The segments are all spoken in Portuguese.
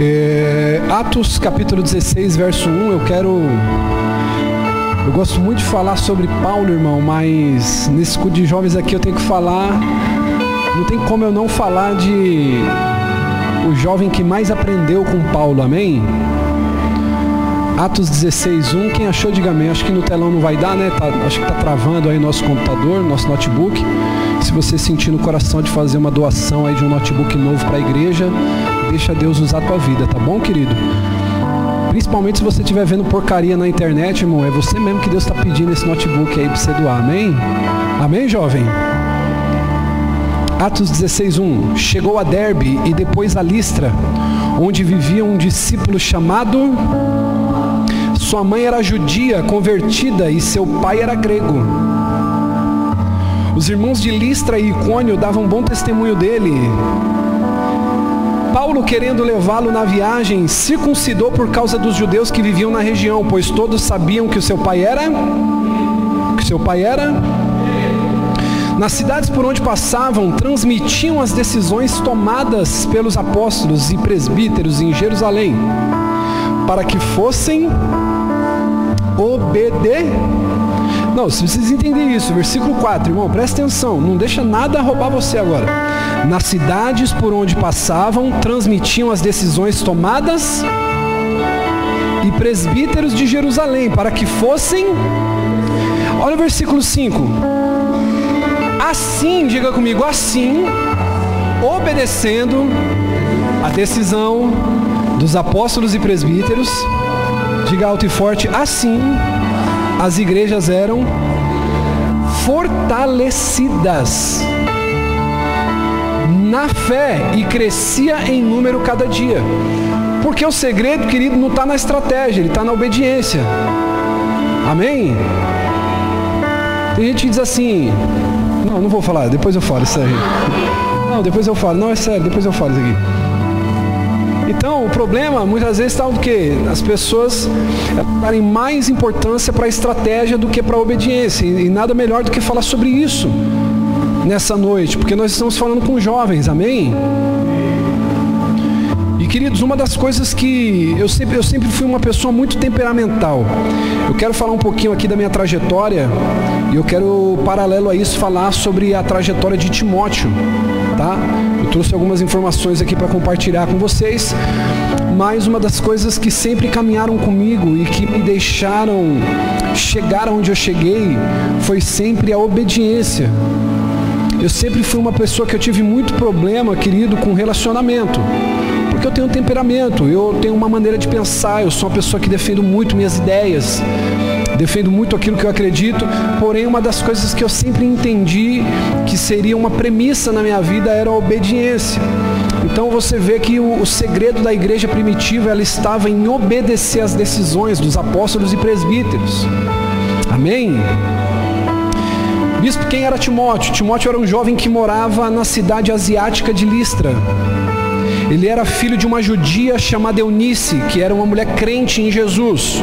É, Atos capítulo 16, verso 1, eu quero. Eu gosto muito de falar sobre Paulo, irmão, mas nesse culto de jovens aqui eu tenho que falar. Não tem como eu não falar de o jovem que mais aprendeu com Paulo, amém? Atos 16, 1, quem achou, diga amém. Acho que no telão não vai dar, né? Tá, acho que está travando aí nosso computador, nosso notebook. Se você sentir no coração de fazer uma doação aí de um notebook novo para a igreja, deixa Deus usar a tua vida, tá bom, querido? Principalmente se você estiver vendo porcaria na internet, irmão, é você mesmo que Deus está pedindo esse notebook aí para você doar, amém? Amém, jovem? Atos 16:1 Chegou a Derbe e depois a Listra, onde vivia um discípulo chamado Sua mãe era judia, convertida, e seu pai era grego. Os irmãos de Listra e Icônio davam bom testemunho dele. Paulo, querendo levá-lo na viagem, circuncidou por causa dos judeus que viviam na região, pois todos sabiam que o seu pai era que seu pai era nas cidades por onde passavam, transmitiam as decisões tomadas pelos apóstolos e presbíteros em Jerusalém, para que fossem obedecer. Não, se vocês entenderem isso, versículo 4, irmão, presta atenção, não deixa nada roubar você agora. Nas cidades por onde passavam, transmitiam as decisões tomadas e presbíteros de Jerusalém, para que fossem. Olha o versículo 5 Assim, diga comigo, assim, obedecendo a decisão dos apóstolos e presbíteros, diga alto e forte, assim as igrejas eram fortalecidas na fé e crescia em número cada dia. Porque o segredo, querido, não está na estratégia, ele está na obediência. Amém? Tem gente que diz assim, não, não vou falar, depois eu falo isso aí. Não, depois eu falo. Não, é sério, depois eu falo isso aqui. Então, o problema muitas vezes está o quê? As pessoas darem mais importância para a estratégia do que para a obediência. E nada melhor do que falar sobre isso nessa noite, porque nós estamos falando com jovens, amém? Queridos, uma das coisas que eu sempre, eu sempre fui uma pessoa muito temperamental. Eu quero falar um pouquinho aqui da minha trajetória e eu quero, paralelo a isso, falar sobre a trajetória de Timóteo, tá? Eu trouxe algumas informações aqui para compartilhar com vocês, mas uma das coisas que sempre caminharam comigo e que me deixaram chegar onde eu cheguei foi sempre a obediência. Eu sempre fui uma pessoa que eu tive muito problema, querido, com relacionamento porque eu tenho um temperamento, eu tenho uma maneira de pensar, eu sou uma pessoa que defendo muito minhas ideias, defendo muito aquilo que eu acredito, porém uma das coisas que eu sempre entendi que seria uma premissa na minha vida era a obediência. Então você vê que o, o segredo da igreja primitiva ela estava em obedecer às decisões dos apóstolos e presbíteros. Amém? Bispo, quem era Timóteo? Timóteo era um jovem que morava na cidade asiática de Listra. Ele era filho de uma judia chamada Eunice, que era uma mulher crente em Jesus.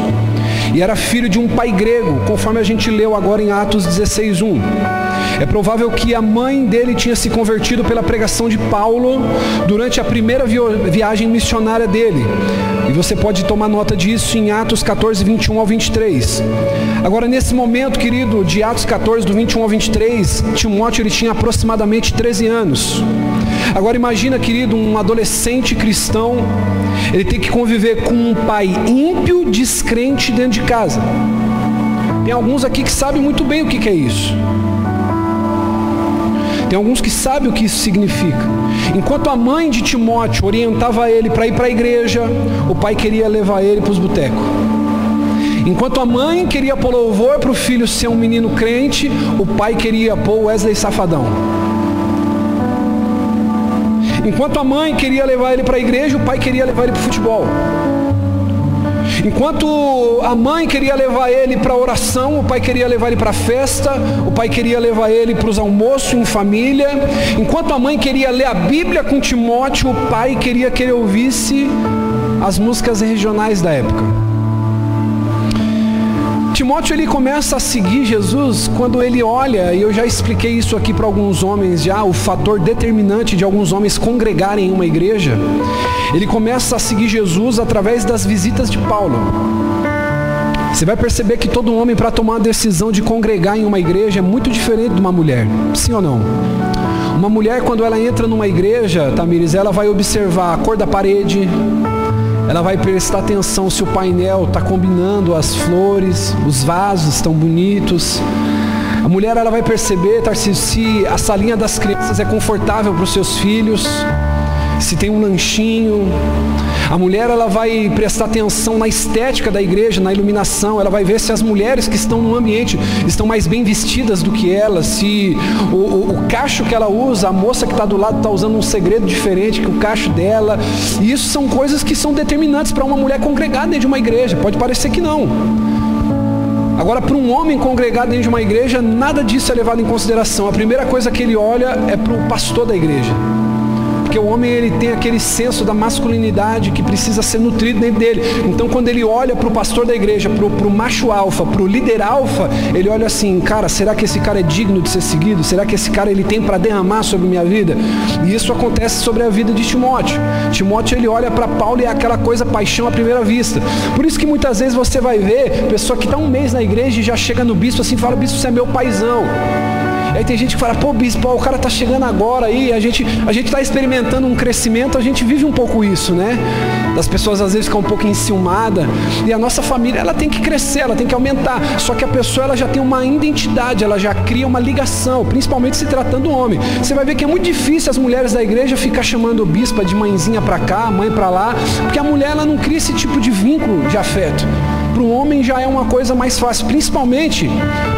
E era filho de um pai grego, conforme a gente leu agora em Atos 16:1. É provável que a mãe dele tinha se convertido pela pregação de Paulo durante a primeira viagem missionária dele. E você pode tomar nota disso em Atos 14, 21 ao 23. Agora, nesse momento, querido, de Atos 14, do 21 ao 23, Timóteo ele tinha aproximadamente 13 anos. Agora imagina, querido, um adolescente cristão, ele tem que conviver com um pai ímpio, descrente dentro de casa. Tem alguns aqui que sabem muito bem o que, é isso. Tem alguns que sabem o que isso significa. Enquanto a mãe de Timóteo orientava ele para ir para a igreja, o pai queria levar ele para os botecos. Enquanto a mãe queria pôr louvor para o filho ser um menino crente, o pai queria pôr Wesley Safadão. Enquanto a mãe queria levar ele para a igreja, o pai queria levar ele para o futebol. Enquanto a mãe queria levar ele para a oração, o pai queria levar ele para a festa, o pai queria levar ele para os almoços em família. Enquanto a mãe queria ler a Bíblia com Timóteo, o pai queria que ele ouvisse as músicas regionais da época. Timóteo ele começa a seguir Jesus quando ele olha, e eu já expliquei isso aqui para alguns homens já, o fator determinante de alguns homens congregarem em uma igreja. Ele começa a seguir Jesus através das visitas de Paulo. Você vai perceber que todo homem para tomar a decisão de congregar em uma igreja é muito diferente de uma mulher. Sim ou não? Uma mulher quando ela entra numa igreja, Tamires, ela vai observar a cor da parede, ela vai prestar atenção se o painel está combinando as flores, os vasos estão bonitos. A mulher ela vai perceber, Tarcísio, se a salinha das crianças é confortável para os seus filhos, se tem um lanchinho, a mulher ela vai prestar atenção na estética da igreja, na iluminação, ela vai ver se as mulheres que estão no ambiente estão mais bem vestidas do que ela, se o, o, o cacho que ela usa, a moça que está do lado está usando um segredo diferente que o cacho dela. E isso são coisas que são determinantes para uma mulher congregada dentro de uma igreja. Pode parecer que não. Agora, para um homem congregado dentro de uma igreja, nada disso é levado em consideração. A primeira coisa que ele olha é para o pastor da igreja. Porque o homem ele tem aquele senso da masculinidade que precisa ser nutrido dentro dele. Então quando ele olha para o pastor da igreja, para o macho alfa, para o líder alfa, ele olha assim, cara, será que esse cara é digno de ser seguido? Será que esse cara ele tem para derramar sobre minha vida? E isso acontece sobre a vida de Timóteo. Timóteo ele olha para Paulo e é aquela coisa paixão à primeira vista. Por isso que muitas vezes você vai ver pessoa que está um mês na igreja e já chega no bispo assim, fala, bispo, você é meu paizão. Aí tem gente que fala, pô, bispo, o cara tá chegando agora aí, a gente a gente está experimentando um crescimento, a gente vive um pouco isso, né? Das pessoas às vezes ficam um pouco enciumadas. E a nossa família, ela tem que crescer, ela tem que aumentar. Só que a pessoa ela já tem uma identidade, ela já cria uma ligação, principalmente se tratando do homem. Você vai ver que é muito difícil as mulheres da igreja ficar chamando o bispo de mãezinha para cá, mãe para lá, porque a mulher ela não cria esse tipo de vínculo de afeto para o homem já é uma coisa mais fácil, principalmente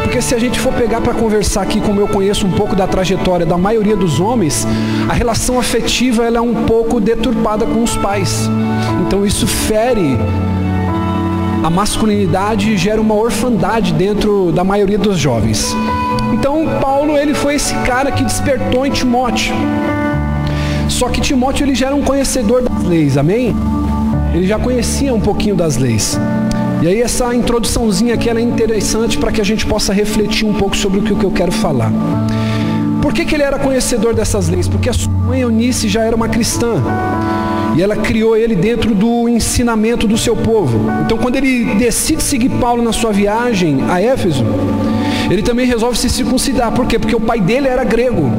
porque se a gente for pegar para conversar aqui, como eu conheço um pouco da trajetória da maioria dos homens, a relação afetiva ela é um pouco deturpada com os pais. Então isso fere a masculinidade e gera uma orfandade dentro da maioria dos jovens. Então Paulo ele foi esse cara que despertou em Timóteo. Só que Timóteo ele já era um conhecedor das leis, amém? Ele já conhecia um pouquinho das leis. E aí essa introduçãozinha aqui é interessante para que a gente possa refletir um pouco sobre o que eu quero falar. Por que, que ele era conhecedor dessas leis? Porque a sua mãe Eunice já era uma cristã. E ela criou ele dentro do ensinamento do seu povo. Então quando ele decide seguir Paulo na sua viagem a Éfeso, ele também resolve se circuncidar. Por quê? Porque o pai dele era grego.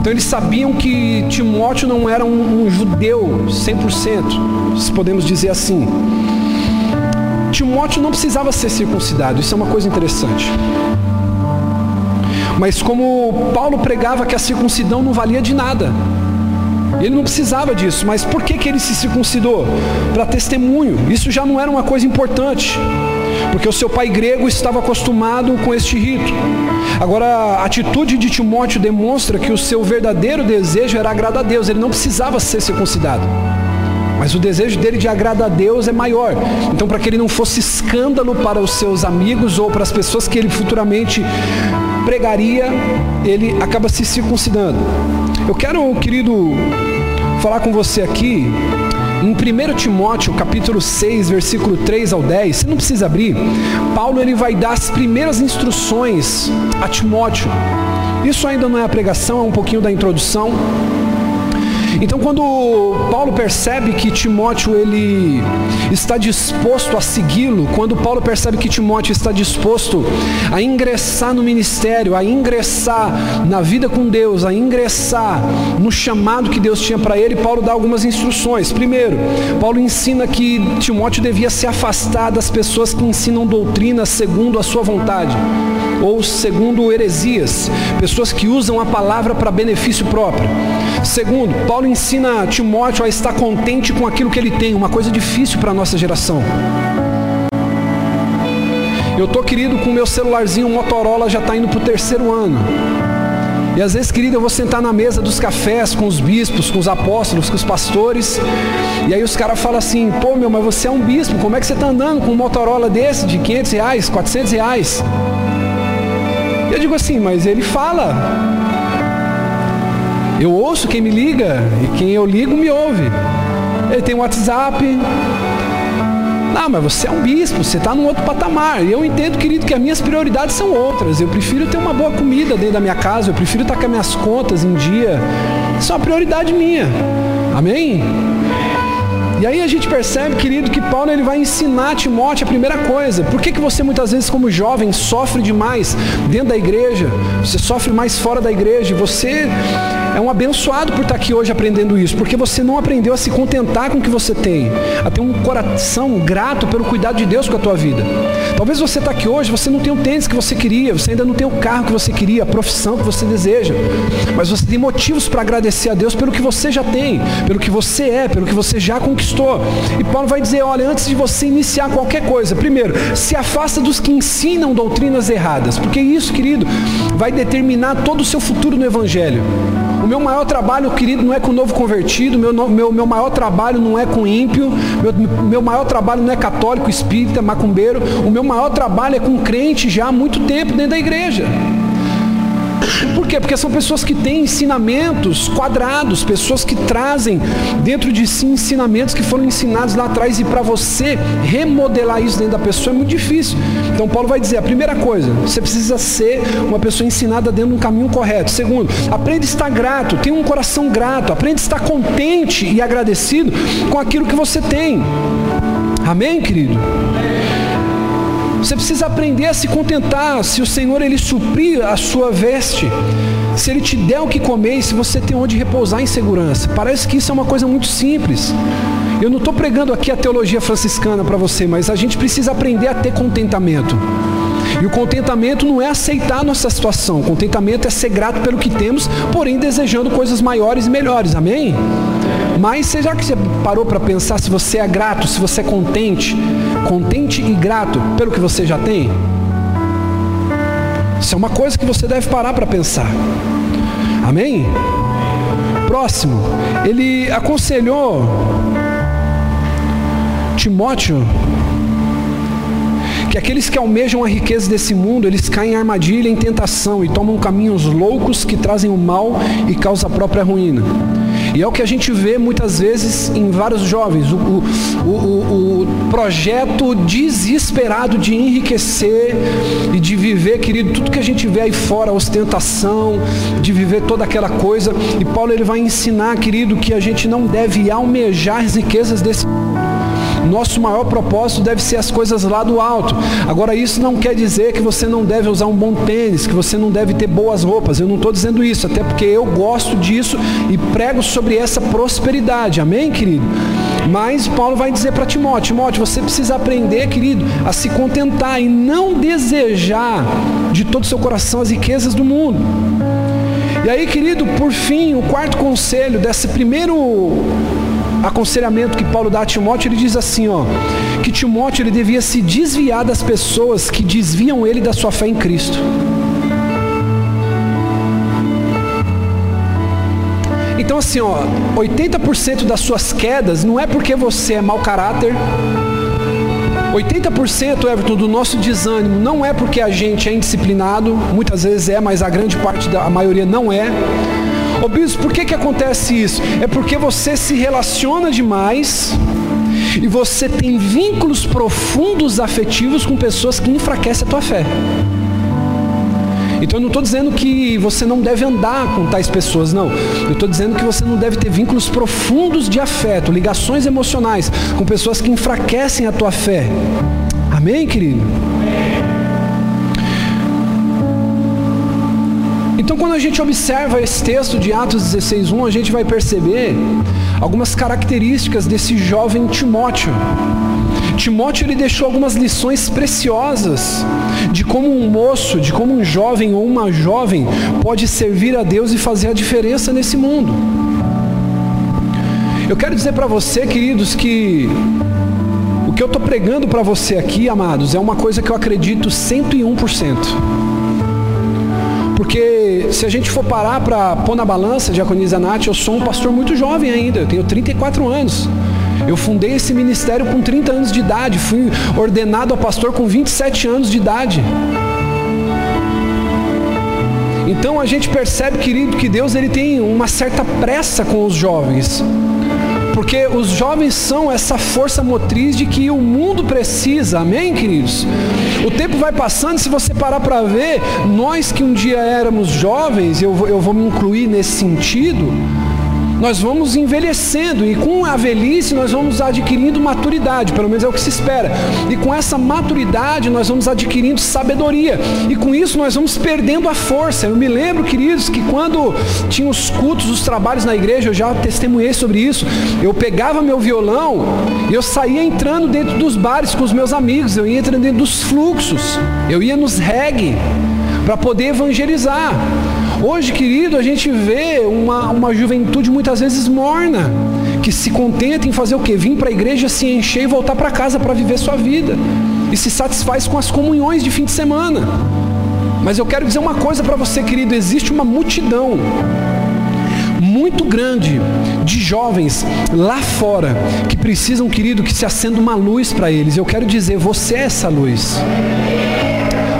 Então eles sabiam que Timóteo não era um, um judeu 100%, se podemos dizer assim. Timóteo não precisava ser circuncidado, isso é uma coisa interessante. Mas como Paulo pregava que a circuncidão não valia de nada, ele não precisava disso, mas por que, que ele se circuncidou? Para testemunho, isso já não era uma coisa importante, porque o seu pai grego estava acostumado com este rito. Agora, a atitude de Timóteo demonstra que o seu verdadeiro desejo era agradar a Deus, ele não precisava ser circuncidado. Mas o desejo dele de agradar a Deus é maior. Então, para que ele não fosse escândalo para os seus amigos ou para as pessoas que ele futuramente pregaria, ele acaba se circuncidando. Eu quero, querido, falar com você aqui em 1 Timóteo, capítulo 6, versículo 3 ao 10, você não precisa abrir. Paulo ele vai dar as primeiras instruções a Timóteo. Isso ainda não é a pregação, é um pouquinho da introdução. Então quando Paulo percebe que Timóteo ele está disposto a segui-lo, quando Paulo percebe que Timóteo está disposto a ingressar no ministério, a ingressar na vida com Deus, a ingressar no chamado que Deus tinha para ele, Paulo dá algumas instruções. Primeiro, Paulo ensina que Timóteo devia se afastar das pessoas que ensinam doutrina segundo a sua vontade ou segundo heresias, pessoas que usam a palavra para benefício próprio. Segundo, Paulo ensina Timóteo a estar contente com aquilo que ele tem, uma coisa difícil para a nossa geração. Eu tô querido com o meu celularzinho Motorola já está indo para o terceiro ano. E às vezes, querido, eu vou sentar na mesa dos cafés com os bispos, com os apóstolos, com os pastores. E aí os caras falam assim, pô meu, mas você é um bispo, como é que você está andando com um Motorola desse de 500 reais, 400 reais? E eu digo assim, mas ele fala. Eu ouço quem me liga e quem eu ligo me ouve. Ele tem WhatsApp. Ah, mas você é um bispo, você está num outro patamar. E eu entendo, querido, que as minhas prioridades são outras. Eu prefiro ter uma boa comida dentro da minha casa, eu prefiro estar com as minhas contas em dia. Isso é uma prioridade minha. Amém? E aí a gente percebe, querido, que Paulo ele vai ensinar a Timóteo a primeira coisa. Por que, que você muitas vezes, como jovem, sofre demais dentro da igreja? Você sofre mais fora da igreja? Você é um abençoado por estar aqui hoje aprendendo isso, porque você não aprendeu a se contentar com o que você tem, a ter um coração grato pelo cuidado de Deus com a tua vida. Talvez você está aqui hoje, você não tem o tênis que você queria, você ainda não tem o carro que você queria, a profissão que você deseja, mas você tem motivos para agradecer a Deus pelo que você já tem, pelo que você é, pelo que você já conquistou. E Paulo vai dizer: olha, antes de você iniciar qualquer coisa, primeiro, se afasta dos que ensinam doutrinas erradas, porque isso, querido, vai determinar todo o seu futuro no Evangelho. O meu maior trabalho, querido, não é com novo convertido, meu, meu, meu maior trabalho não é com ímpio, meu, meu maior trabalho não é católico, espírita, macumbeiro, o meu maior trabalho é com crente já há muito tempo dentro da igreja. Por quê? Porque são pessoas que têm ensinamentos quadrados, pessoas que trazem dentro de si ensinamentos que foram ensinados lá atrás e para você remodelar isso dentro da pessoa é muito difícil. Então Paulo vai dizer, a primeira coisa, você precisa ser uma pessoa ensinada dentro de um caminho correto. Segundo, aprenda a estar grato, tenha um coração grato, aprenda a estar contente e agradecido com aquilo que você tem. Amém, querido? Você precisa aprender a se contentar. Se o Senhor ele suprir a sua veste, se ele te der o que comer se você tem onde repousar em segurança. Parece que isso é uma coisa muito simples. Eu não estou pregando aqui a teologia franciscana para você, mas a gente precisa aprender a ter contentamento. E o contentamento não é aceitar nossa situação. O contentamento é ser grato pelo que temos, porém desejando coisas maiores e melhores. Amém? Mas será que você parou para pensar se você é grato, se você é contente, contente e grato pelo que você já tem? Isso é uma coisa que você deve parar para pensar. Amém? Próximo, ele aconselhou Timóteo que aqueles que almejam a riqueza desse mundo, eles caem em armadilha, em tentação e tomam caminhos loucos que trazem o mal e causam a própria ruína. E é o que a gente vê muitas vezes em vários jovens, o, o, o, o projeto desesperado de enriquecer e de viver, querido, tudo que a gente vê aí fora, ostentação, de viver toda aquela coisa. E Paulo ele vai ensinar, querido, que a gente não deve almejar as riquezas desse mundo nosso maior propósito deve ser as coisas lá do alto. Agora, isso não quer dizer que você não deve usar um bom tênis, que você não deve ter boas roupas. Eu não estou dizendo isso, até porque eu gosto disso e prego sobre essa prosperidade. Amém, querido? Mas Paulo vai dizer para Timóteo: Timóteo, você precisa aprender, querido, a se contentar e não desejar de todo o seu coração as riquezas do mundo. E aí, querido, por fim, o quarto conselho desse primeiro aconselhamento que Paulo dá a Timóteo, ele diz assim, ó, que Timóteo ele devia se desviar das pessoas que desviam ele da sua fé em Cristo. Então assim, ó, 80% das suas quedas não é porque você é mau caráter. 80% Everton do nosso desânimo não é porque a gente é indisciplinado, muitas vezes é, mas a grande parte da a maioria não é. Ô bispo, por que, que acontece isso? É porque você se relaciona demais e você tem vínculos profundos afetivos com pessoas que enfraquecem a tua fé. Então eu não estou dizendo que você não deve andar com tais pessoas, não. Eu estou dizendo que você não deve ter vínculos profundos de afeto, ligações emocionais com pessoas que enfraquecem a tua fé. Amém, querido? Então, quando a gente observa esse texto de Atos 16:1, a gente vai perceber algumas características desse jovem Timóteo. Timóteo ele deixou algumas lições preciosas de como um moço, de como um jovem ou uma jovem pode servir a Deus e fazer a diferença nesse mundo. Eu quero dizer para você, queridos, que o que eu estou pregando para você aqui, amados, é uma coisa que eu acredito 101%. Porque se a gente for parar para pôr na balança, Diaconisa Nath, eu sou um pastor muito jovem ainda, eu tenho 34 anos. Eu fundei esse ministério com 30 anos de idade, fui ordenado a pastor com 27 anos de idade. Então a gente percebe, querido, que Deus ele tem uma certa pressa com os jovens. Porque os jovens são essa força motriz de que o mundo precisa, amém, queridos? O tempo vai passando, se você parar para ver, nós que um dia éramos jovens, eu eu vou me incluir nesse sentido, nós vamos envelhecendo e com a velhice nós vamos adquirindo maturidade, pelo menos é o que se espera. E com essa maturidade nós vamos adquirindo sabedoria e com isso nós vamos perdendo a força. Eu me lembro, queridos, que quando tinha os cultos, os trabalhos na igreja, eu já testemunhei sobre isso. Eu pegava meu violão e eu saía entrando dentro dos bares com os meus amigos, eu ia entrando dentro dos fluxos, eu ia nos reggae para poder evangelizar. Hoje, querido, a gente vê uma, uma juventude muitas vezes morna, que se contenta em fazer o quê? Vir para a igreja, se encher e voltar para casa para viver sua vida. E se satisfaz com as comunhões de fim de semana. Mas eu quero dizer uma coisa para você, querido: existe uma multidão muito grande de jovens lá fora que precisam, querido, que se acenda uma luz para eles. Eu quero dizer, você é essa luz.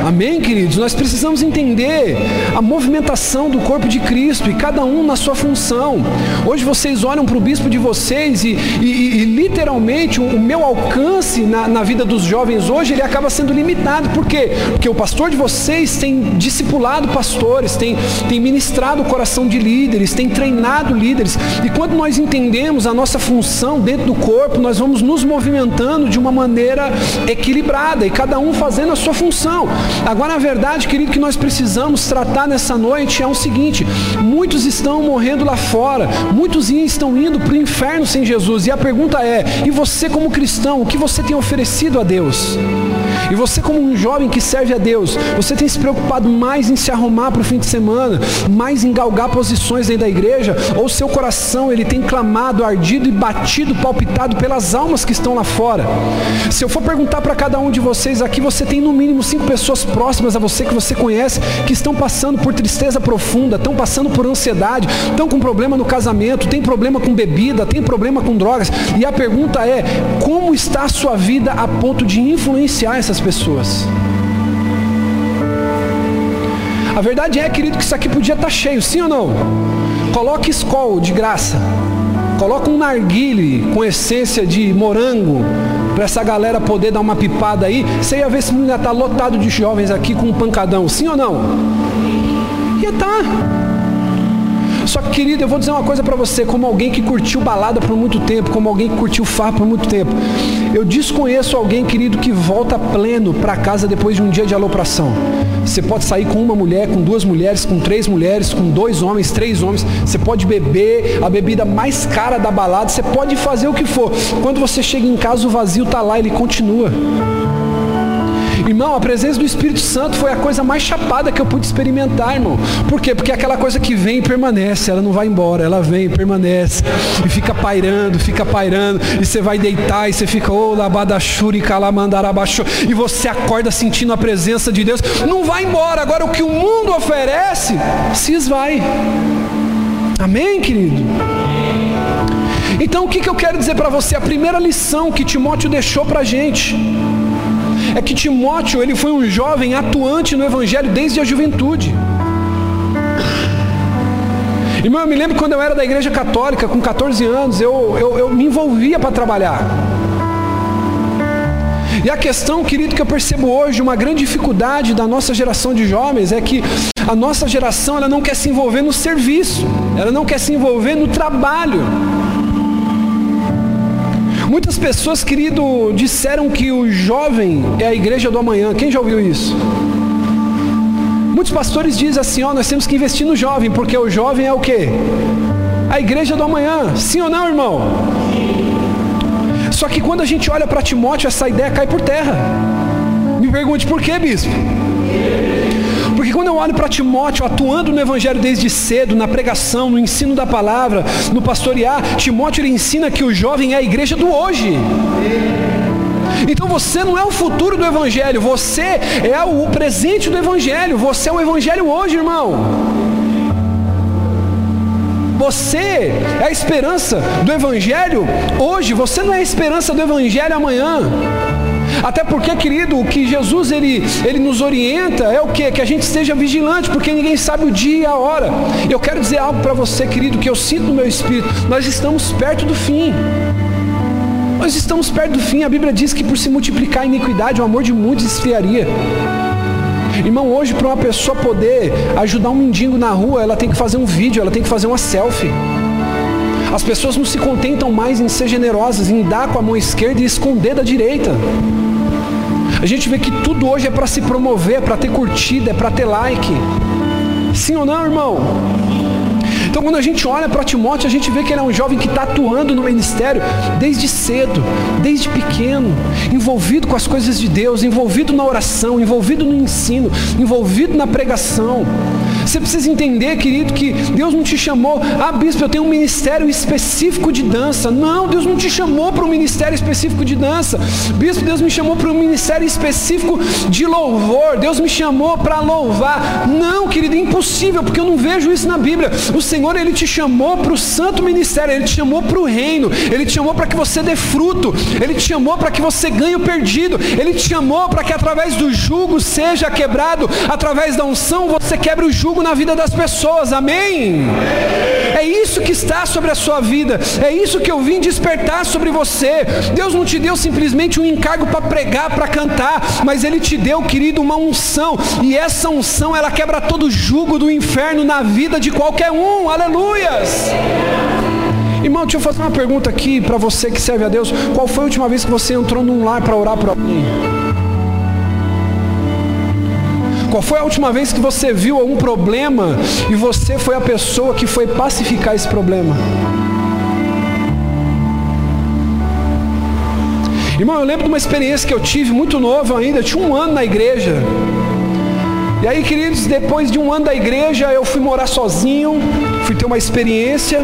Amém, queridos? Nós precisamos entender a movimentação do corpo de Cristo e cada um na sua função. Hoje vocês olham para o bispo de vocês e, e, e literalmente o, o, meu alcance na, na vida dos jovens hoje ele acaba sendo limitado. Por quê? Porque o pastor de vocês tem discipulado pastores, tem, tem ministrado o coração de líderes, tem treinado líderes. E quando nós entendemos a nossa função dentro do corpo, nós vamos nos movimentando de uma maneira equilibrada e cada um fazendo a sua função. Agora, a verdade, querido, que nós precisamos tratar nessa noite é o seguinte: muitos estão morrendo lá fora, muitos estão indo para o inferno sem Jesus. E a pergunta é: e você, como cristão, o que você tem oferecido a Deus? E você, como um jovem que serve a Deus, você tem se preocupado mais em se arrumar para o fim de semana, mais em galgar posições dentro da igreja, ou seu coração ele tem clamado, ardido e batido, palpitado pelas almas que estão lá fora? Se eu for perguntar para cada um de vocês aqui, você tem no mínimo cinco pessoas próximas a você que você conhece que estão passando por tristeza profunda, estão passando por ansiedade, estão com problema no casamento, tem problema com bebida, tem problema com drogas. E a pergunta é: como está a sua vida a ponto de influenciar essas pessoas. A verdade é, querido, que isso aqui podia estar tá cheio, sim ou não? Coloque escol de graça. Coloca um narguile com essência de morango para essa galera poder dar uma pipada aí. Você ia ver se ainda está lotado de jovens aqui com um pancadão, sim ou não? Ia estar. Tá. Só que, querido, eu vou dizer uma coisa para você, como alguém que curtiu balada por muito tempo, como alguém que curtiu farra por muito tempo. Eu desconheço alguém, querido, que volta pleno para casa depois de um dia de alopração. Você pode sair com uma mulher, com duas mulheres, com três mulheres, com dois homens, três homens. Você pode beber a bebida mais cara da balada. Você pode fazer o que for. Quando você chega em casa, o vazio está lá, ele continua. Irmão, a presença do Espírito Santo foi a coisa mais chapada que eu pude experimentar, irmão. Por quê? Porque é aquela coisa que vem e permanece, ela não vai embora, ela vem e permanece. E fica pairando, fica pairando. E você vai deitar e você fica, ô, oh, labadachuri, calamandarabaxo. E você acorda sentindo a presença de Deus. Não vai embora. Agora o que o mundo oferece, se esvai. Amém, querido? Então o que, que eu quero dizer para você? A primeira lição que Timóteo deixou para a gente é que Timóteo ele foi um jovem atuante no Evangelho desde a juventude. Irmão, eu me lembro quando eu era da igreja católica, com 14 anos, eu, eu, eu me envolvia para trabalhar. E a questão, querido, que eu percebo hoje, uma grande dificuldade da nossa geração de jovens é que a nossa geração ela não quer se envolver no serviço, ela não quer se envolver no trabalho. Muitas pessoas, querido, disseram que o jovem é a igreja do amanhã. Quem já ouviu isso? Muitos pastores dizem assim, ó, nós temos que investir no jovem, porque o jovem é o quê? A igreja do amanhã. Sim ou não, irmão? Só que quando a gente olha para Timóteo, essa ideia cai por terra. Me pergunte por quê, bispo? Porque quando eu olho para Timóteo atuando no Evangelho desde cedo, na pregação, no ensino da palavra, no pastorear, Timóteo ele ensina que o jovem é a igreja do hoje. Então você não é o futuro do Evangelho, você é o presente do Evangelho, você é o Evangelho hoje, irmão. Você é a esperança do Evangelho hoje, você não é a esperança do Evangelho amanhã. Até porque, querido, o que Jesus ele, ele nos orienta é o que? Que a gente esteja vigilante, porque ninguém sabe o dia e a hora. Eu quero dizer algo para você, querido, que eu sinto no meu espírito. Nós estamos perto do fim. Nós estamos perto do fim. A Bíblia diz que por se multiplicar a iniquidade, o amor de muitos esfriaria. Irmão, hoje para uma pessoa poder ajudar um mendigo na rua, ela tem que fazer um vídeo, ela tem que fazer uma selfie. As pessoas não se contentam mais em ser generosas, em dar com a mão esquerda e esconder da direita. A gente vê que tudo hoje é para se promover, é para ter curtida, é para ter like. Sim ou não, irmão? Então, quando a gente olha para Timóteo, a gente vê que ele é um jovem que está atuando no ministério desde cedo, desde pequeno, envolvido com as coisas de Deus, envolvido na oração, envolvido no ensino, envolvido na pregação. Você precisa entender, querido, que Deus não te chamou, ah, bispo, eu tenho um ministério específico de dança. Não, Deus não te chamou para um ministério específico de dança. Bispo, Deus me chamou para um ministério específico de louvor. Deus me chamou para louvar. Não, querido, é impossível, porque eu não vejo isso na Bíblia. O Senhor, Ele te chamou para o santo ministério, Ele te chamou para o reino, Ele te chamou para que você dê fruto, Ele te chamou para que você ganhe o perdido, Ele te chamou para que através do jugo seja quebrado, através da unção você quebre o jugo na vida das pessoas, amém? É isso que está sobre a sua vida, é isso que eu vim despertar sobre você. Deus não te deu simplesmente um encargo para pregar, para cantar, mas Ele te deu, querido, uma unção, e essa unção ela quebra todo o jugo do inferno na vida de qualquer um, aleluias. Irmão, deixa eu fazer uma pergunta aqui para você que serve a Deus. Qual foi a última vez que você entrou num lar para orar por alguém? Qual foi a última vez que você viu algum problema e você foi a pessoa que foi pacificar esse problema? Irmão, eu lembro de uma experiência que eu tive muito novo ainda, eu tinha um ano na igreja. E aí, queridos, depois de um ano da igreja, eu fui morar sozinho, fui ter uma experiência.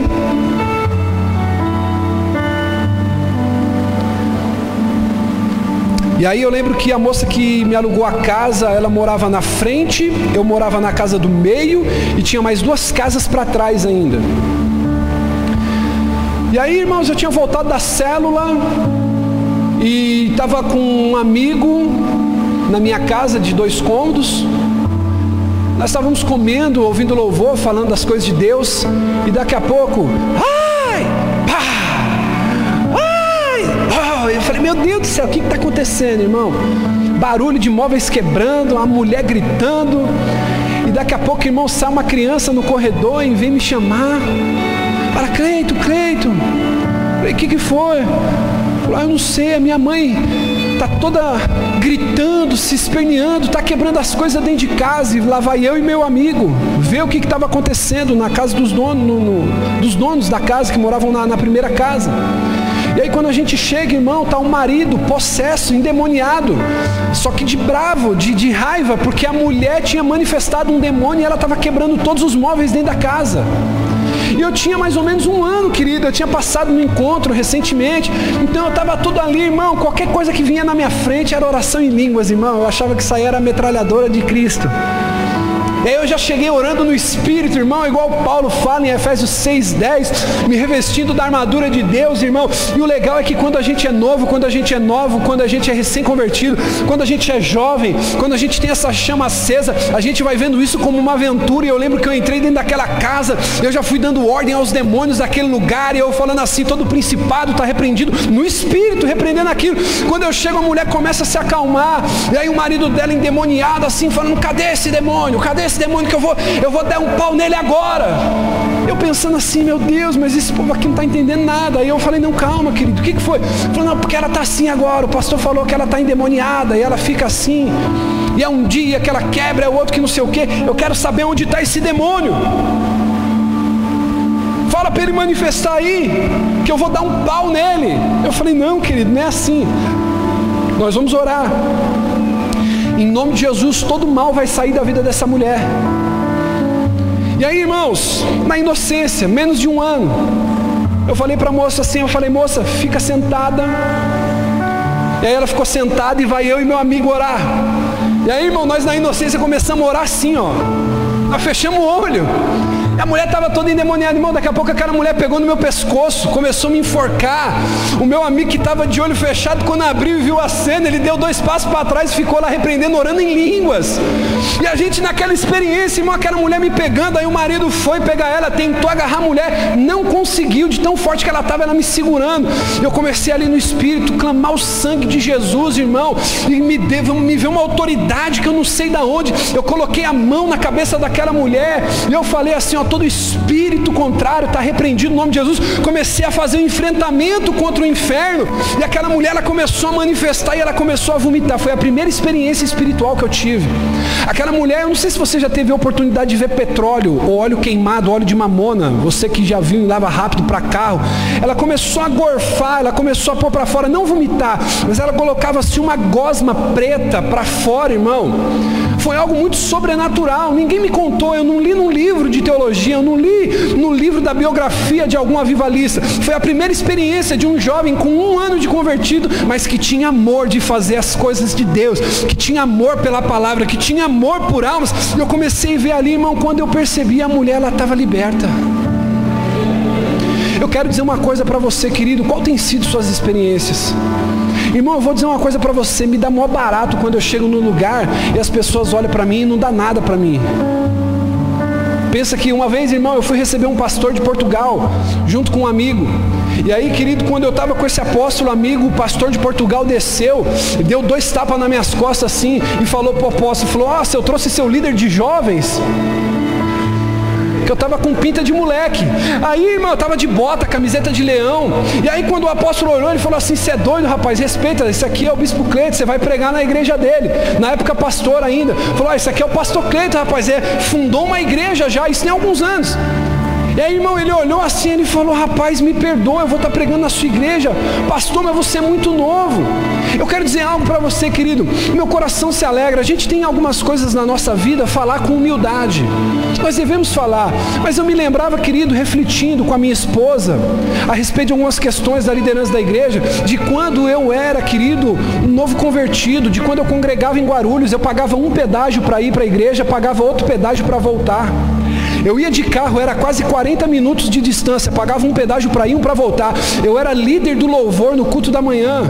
E aí eu lembro que a moça que me alugou a casa, ela morava na frente, eu morava na casa do meio e tinha mais duas casas para trás ainda. E aí, irmãos, eu tinha voltado da célula e estava com um amigo na minha casa de dois cômodos. Nós estávamos comendo, ouvindo louvor, falando das coisas de Deus, e daqui a pouco, ai! Eu falei, meu Deus do céu, o que está acontecendo, irmão? Barulho de móveis quebrando, uma mulher gritando. E daqui a pouco, irmão, sai uma criança no corredor e vem me chamar. Fala, Cleito, Cleito. O que, que foi? Ah, eu não sei, a minha mãe está toda gritando, se esperneando, está quebrando as coisas dentro de casa. E lá vai eu e meu amigo ver o que estava acontecendo na casa dos donos, no, no, dos donos da casa que moravam na, na primeira casa. E aí quando a gente chega, irmão, tá um marido possesso, endemoniado, só que de bravo, de, de raiva, porque a mulher tinha manifestado um demônio e ela estava quebrando todos os móveis dentro da casa. E eu tinha mais ou menos um ano, querido. Eu tinha passado no encontro recentemente. Então eu estava tudo ali, irmão. Qualquer coisa que vinha na minha frente era oração em línguas, irmão. Eu achava que isso aí era a metralhadora de Cristo. E aí eu já cheguei orando no Espírito, irmão, igual Paulo fala em Efésios 6,10, me revestindo da armadura de Deus, irmão. E o legal é que quando a gente é novo, quando a gente é novo, quando a gente é recém-convertido, quando a gente é jovem, quando a gente tem essa chama acesa, a gente vai vendo isso como uma aventura. E eu lembro que eu entrei dentro daquela casa, eu já fui dando ordem aos demônios daquele lugar, e eu falando assim, todo principado está repreendido no Espírito, repreendendo aquilo. Quando eu chego, a mulher começa a se acalmar, e aí o marido dela endemoniado assim, falando, cadê esse demônio? Cadê esse esse demônio que eu vou, eu vou dar um pau nele agora. Eu pensando assim, meu Deus, mas esse povo aqui não está entendendo nada. Aí eu falei, não, calma, querido, o que, que foi? Falei, não, porque ela está assim agora. O pastor falou que ela está endemoniada e ela fica assim. E é um dia que ela quebra, é outro que não sei o que. Eu quero saber onde está esse demônio. Fala para ele manifestar aí, que eu vou dar um pau nele. Eu falei, não, querido, não é assim. Nós vamos orar. Em nome de Jesus, todo mal vai sair da vida dessa mulher. E aí, irmãos, na inocência, menos de um ano, eu falei para a moça assim, eu falei, moça, fica sentada. E aí ela ficou sentada e vai eu e meu amigo orar. E aí, irmão, nós na inocência começamos a orar assim, ó. Nós fechamos o olho. A mulher estava toda endemoniada, irmão. Daqui a pouco aquela mulher pegou no meu pescoço, começou a me enforcar. O meu amigo que estava de olho fechado, quando abriu e viu a cena, ele deu dois passos para trás e ficou lá repreendendo, orando em línguas. E a gente naquela experiência, irmão, aquela mulher me pegando, aí o marido foi pegar ela, tentou agarrar a mulher, não conseguiu, de tão forte que ela estava, ela me segurando. Eu comecei ali no espírito, clamar o sangue de Jesus, irmão, e me, deu, me veio uma autoridade que eu não sei da onde. Eu coloquei a mão na cabeça daquela mulher, e eu falei assim, ó, todo espírito contrário está repreendido no nome de Jesus. Comecei a fazer um enfrentamento contra o inferno, e aquela mulher ela começou a manifestar e ela começou a vomitar. Foi a primeira experiência espiritual que eu tive. Aquela mulher, eu não sei se você já teve a oportunidade de ver petróleo, ou óleo queimado, óleo de mamona, você que já viu e lava rápido para carro, ela começou a gorfar, ela começou a pôr para fora, não vomitar, mas ela colocava assim uma gosma preta para fora, irmão. Foi algo muito sobrenatural. Ninguém me contou, eu não li num livro de teologia, eu não li no livro da biografia de algum avivalista. Foi a primeira experiência de um jovem com um ano de convertido, mas que tinha amor de fazer as coisas de Deus, que tinha amor pela palavra, que tinha amor por almas. E eu comecei a ver ali, irmão, quando eu percebi a mulher, ela estava liberta. Eu quero dizer uma coisa para você, querido. Qual tem sido suas experiências? Irmão, eu vou dizer uma coisa para você. Me dá mó barato quando eu chego no lugar e as pessoas olham para mim e não dá nada para mim. Pensa que uma vez, irmão, eu fui receber um pastor de Portugal, junto com um amigo. E aí, querido, quando eu estava com esse apóstolo amigo, o pastor de Portugal desceu, deu dois tapas nas minhas costas assim, e falou para o apóstolo, falou, nossa, eu trouxe seu líder de jovens que eu estava com pinta de moleque. Aí, irmão, eu estava de bota, camiseta de leão. E aí, quando o apóstolo olhou, ele falou assim: Você é doido, rapaz, respeita, esse aqui é o bispo Cleito, você vai pregar na igreja dele. Na época, pastor ainda. Falou: ah, Esse aqui é o pastor Cleito, rapaz, é, fundou uma igreja já, isso tem alguns anos. E aí, irmão, ele olhou assim, ele falou: Rapaz, me perdoa, eu vou estar pregando na sua igreja. Pastor, mas você é muito novo. Eu quero dizer algo para você, querido. Meu coração se alegra. A gente tem algumas coisas na nossa vida falar com humildade. Nós devemos falar. Mas eu me lembrava, querido, refletindo com a minha esposa a respeito de algumas questões da liderança da igreja, de quando eu era, querido, um novo convertido, de quando eu congregava em Guarulhos, eu pagava um pedágio para ir para a igreja, pagava outro pedágio para voltar. Eu ia de carro, era quase 40 minutos de distância, pagava um pedágio para ir, um para voltar. Eu era líder do louvor no culto da manhã,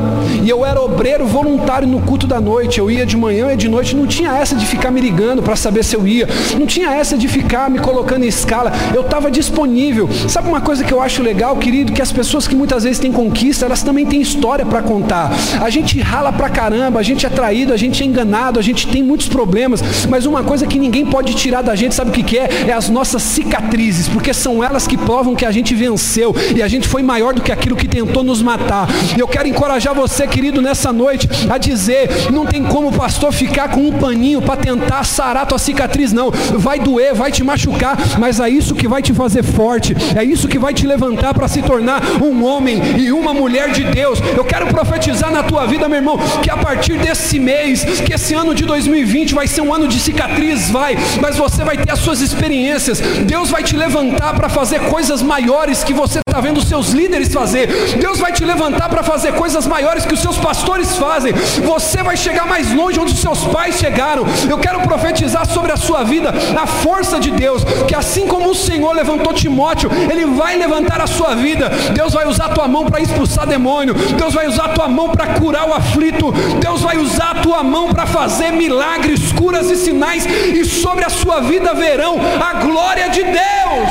e eu era obreiro voluntário no culto da noite. Eu ia de manhã e de noite, não tinha essa de ficar me ligando para saber se eu ia, não tinha essa de ficar me colocando em escala. Eu estava disponível. Sabe uma coisa que eu acho legal, querido? Que as pessoas que muitas vezes têm conquista, elas também têm história para contar. A gente rala pra caramba, a gente é traído, a gente é enganado, a gente tem muitos problemas, mas uma coisa que ninguém pode tirar da gente, sabe o que, que é? É as nossas nossas cicatrizes, porque são elas que provam que a gente venceu e a gente foi maior do que aquilo que tentou nos matar. Eu quero encorajar você, querido, nessa noite a dizer: não tem como o pastor ficar com um paninho para tentar sarar tua cicatriz, não. Vai doer, vai te machucar, mas é isso que vai te fazer forte, é isso que vai te levantar para se tornar um homem e uma mulher de Deus. Eu quero profetizar na tua vida, meu irmão, que a partir desse mês, que esse ano de 2020 vai ser um ano de cicatriz, vai, mas você vai ter as suas experiências Deus vai te levantar para fazer coisas maiores que você está vendo os seus líderes fazer. Deus vai te levantar para fazer coisas maiores que os seus pastores fazem. Você vai chegar mais longe onde os seus pais chegaram. Eu quero profetizar sobre a sua vida a força de Deus, que assim como o Senhor levantou Timóteo, Ele vai levantar a sua vida. Deus vai usar a tua mão para expulsar demônio. Deus vai usar a tua mão para curar o aflito. Deus vai usar a tua mão para fazer milagres, curas e sinais. E sobre a sua vida verão a glória glória de Deus.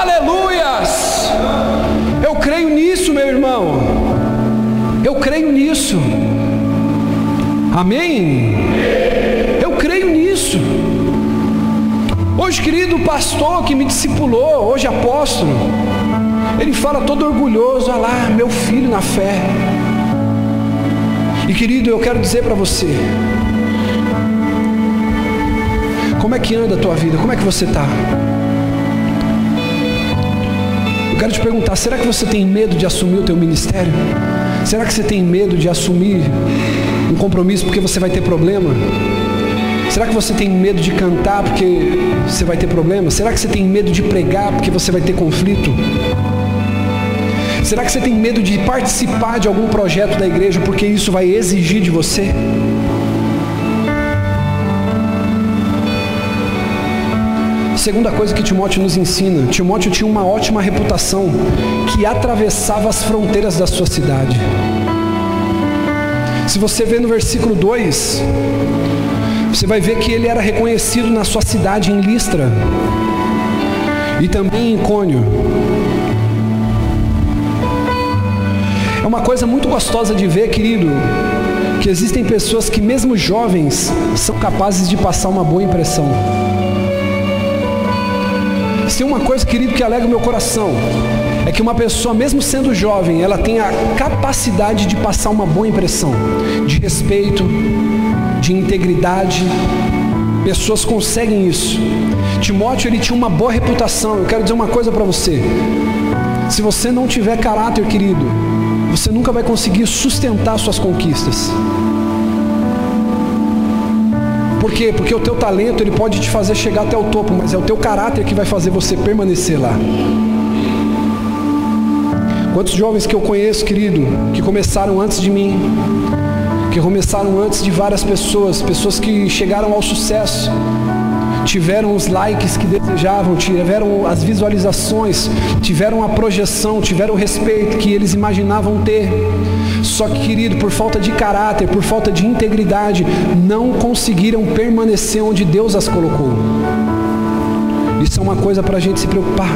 Aleluias. Eu creio nisso, meu irmão. Eu creio nisso. Amém? Eu creio nisso. Hoje, querido pastor que me discipulou, hoje apóstolo, ele fala todo orgulhoso, olha lá, meu filho na fé. E querido, eu quero dizer para você, como é que anda a tua vida? Como é que você está? Eu quero te perguntar, será que você tem medo de assumir o teu ministério? Será que você tem medo de assumir um compromisso porque você vai ter problema? Será que você tem medo de cantar porque você vai ter problema? Será que você tem medo de pregar porque você vai ter conflito? Será que você tem medo de participar de algum projeto da igreja porque isso vai exigir de você? Segunda coisa que Timóteo nos ensina: Timóteo tinha uma ótima reputação que atravessava as fronteiras da sua cidade. Se você vê no versículo 2, você vai ver que ele era reconhecido na sua cidade em Listra e também em Cônio. É uma coisa muito gostosa de ver, querido, que existem pessoas que, mesmo jovens, são capazes de passar uma boa impressão. Se tem uma coisa, querido, que alega o meu coração, é que uma pessoa, mesmo sendo jovem, ela tem a capacidade de passar uma boa impressão, de respeito, de integridade. Pessoas conseguem isso. Timóteo ele tinha uma boa reputação. Eu quero dizer uma coisa para você. Se você não tiver caráter, querido, você nunca vai conseguir sustentar suas conquistas. Por quê? Porque o teu talento ele pode te fazer chegar até o topo, mas é o teu caráter que vai fazer você permanecer lá. Quantos jovens que eu conheço, querido, que começaram antes de mim, que começaram antes de várias pessoas, pessoas que chegaram ao sucesso, tiveram os likes que desejavam, tiveram as visualizações, tiveram a projeção, tiveram o respeito que eles imaginavam ter. Só que, querido, por falta de caráter, por falta de integridade, não conseguiram permanecer onde Deus as colocou. Isso é uma coisa para a gente se preocupar.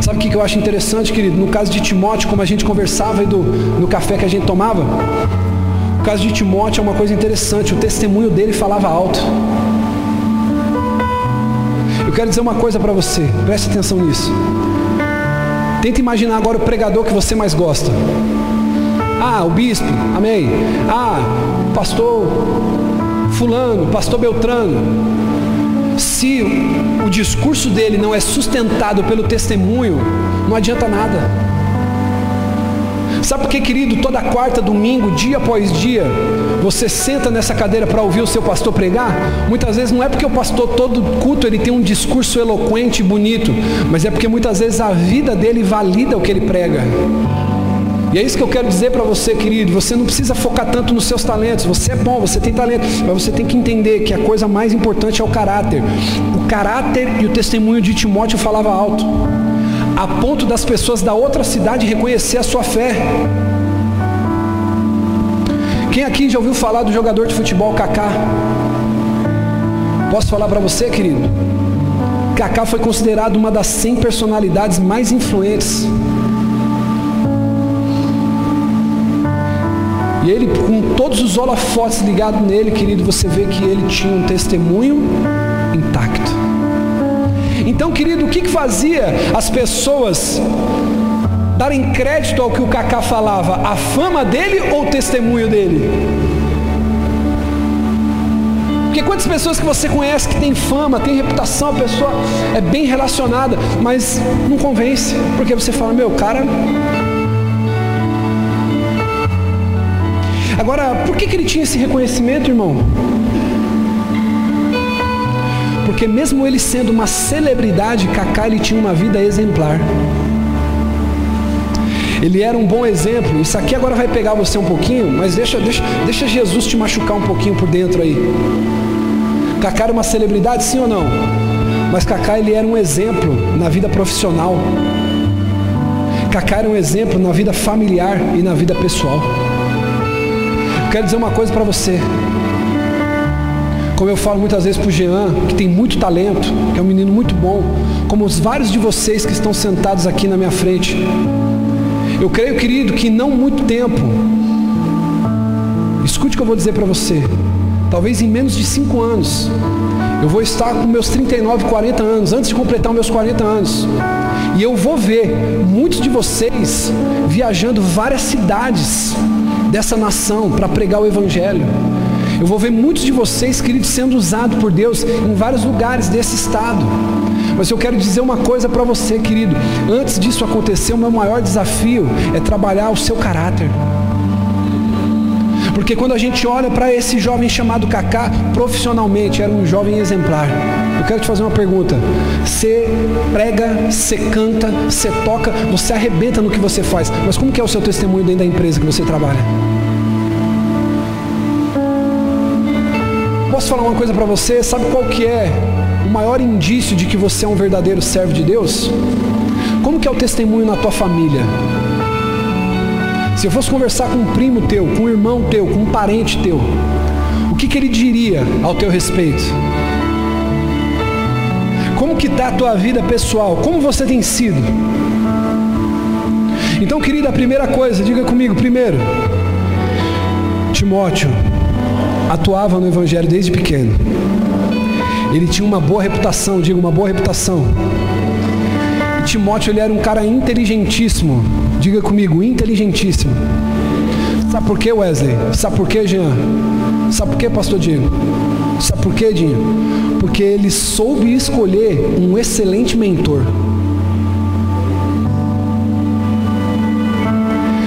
Sabe o que eu acho interessante, querido? No caso de Timóteo, como a gente conversava aí do, no café que a gente tomava, no caso de Timóteo é uma coisa interessante, o testemunho dele falava alto. Quero dizer uma coisa para você, preste atenção nisso. Tenta imaginar agora o pregador que você mais gosta. Ah, o bispo, amém. Ah, pastor fulano, pastor Beltrano. Se o discurso dele não é sustentado pelo testemunho, não adianta nada. Sabe por que, querido, toda quarta, domingo, dia após dia, você senta nessa cadeira para ouvir o seu pastor pregar? Muitas vezes não é porque o pastor todo culto ele tem um discurso eloquente e bonito, mas é porque muitas vezes a vida dele valida o que ele prega. E é isso que eu quero dizer para você, querido. Você não precisa focar tanto nos seus talentos. Você é bom, você tem talento, mas você tem que entender que a coisa mais importante é o caráter. O caráter e o testemunho de Timóteo falava alto a ponto das pessoas da outra cidade reconhecer a sua fé. Quem aqui já ouviu falar do jogador de futebol Kaká? Posso falar para você, querido? Kaká foi considerado uma das 100 personalidades mais influentes. E ele, com todos os holofotes ligados nele, querido, você vê que ele tinha um testemunho intacto. Então, querido, o que, que fazia as pessoas darem crédito ao que o Cacá falava? A fama dele ou o testemunho dele? Porque quantas pessoas que você conhece que tem fama, tem reputação, a pessoa é bem relacionada, mas não convence, porque você fala, meu, cara. Agora, por que, que ele tinha esse reconhecimento, irmão? Porque mesmo ele sendo uma celebridade, Kaká ele tinha uma vida exemplar. Ele era um bom exemplo. Isso aqui agora vai pegar você um pouquinho, mas deixa, deixa, deixa Jesus te machucar um pouquinho por dentro aí. Kaká era uma celebridade, sim ou não? Mas Kaká ele era um exemplo na vida profissional. Kaká era um exemplo na vida familiar e na vida pessoal. quero dizer uma coisa para você. Como eu falo muitas vezes para o Jean, que tem muito talento, que é um menino muito bom, como os vários de vocês que estão sentados aqui na minha frente. Eu creio, querido, que não muito tempo, escute o que eu vou dizer para você, talvez em menos de cinco anos, eu vou estar com meus 39, 40 anos, antes de completar meus 40 anos. E eu vou ver muitos de vocês viajando várias cidades dessa nação para pregar o Evangelho. Eu vou ver muitos de vocês, queridos, sendo usados por Deus em vários lugares desse estado. Mas eu quero dizer uma coisa para você, querido. Antes disso acontecer, o meu maior desafio é trabalhar o seu caráter. Porque quando a gente olha para esse jovem chamado Kaká, profissionalmente era um jovem exemplar. Eu quero te fazer uma pergunta. Você prega, você canta, você toca, você arrebenta no que você faz. Mas como que é o seu testemunho dentro da empresa que você trabalha? Posso falar uma coisa para você? Sabe qual que é o maior indício de que você é um verdadeiro servo de Deus? Como que é o testemunho na tua família? Se eu fosse conversar com um primo teu, com um irmão teu, com um parente teu, o que, que ele diria ao teu respeito? Como que está a tua vida pessoal? Como você tem sido? Então, querida, a primeira coisa, diga comigo, primeiro, Timóteo atuava no Evangelho desde pequeno. Ele tinha uma boa reputação, diga uma boa reputação. Timóteo ele era um cara inteligentíssimo. Diga comigo, inteligentíssimo. Sabe por quê, Wesley? Sabe por quê, Jean? Sabe por quê, pastor Diego? Sabe por quê, Dinho? Porque ele soube escolher um excelente mentor.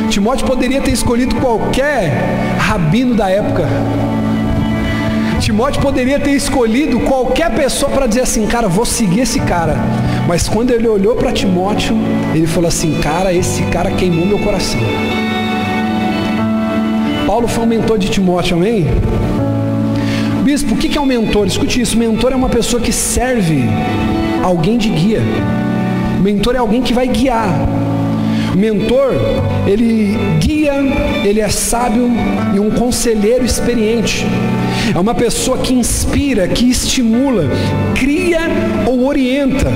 Timóteo poderia ter escolhido qualquer rabino da época. Timóteo poderia ter escolhido qualquer pessoa para dizer assim, cara, vou seguir esse cara. Mas quando ele olhou para Timóteo, ele falou assim, cara, esse cara queimou meu coração. Paulo foi um mentor de Timóteo, amém? Bispo, o que é um mentor? Escute isso, mentor é uma pessoa que serve alguém de guia. mentor é alguém que vai guiar. Mentor, ele guia, ele é sábio e um conselheiro experiente. É uma pessoa que inspira, que estimula, cria ou orienta.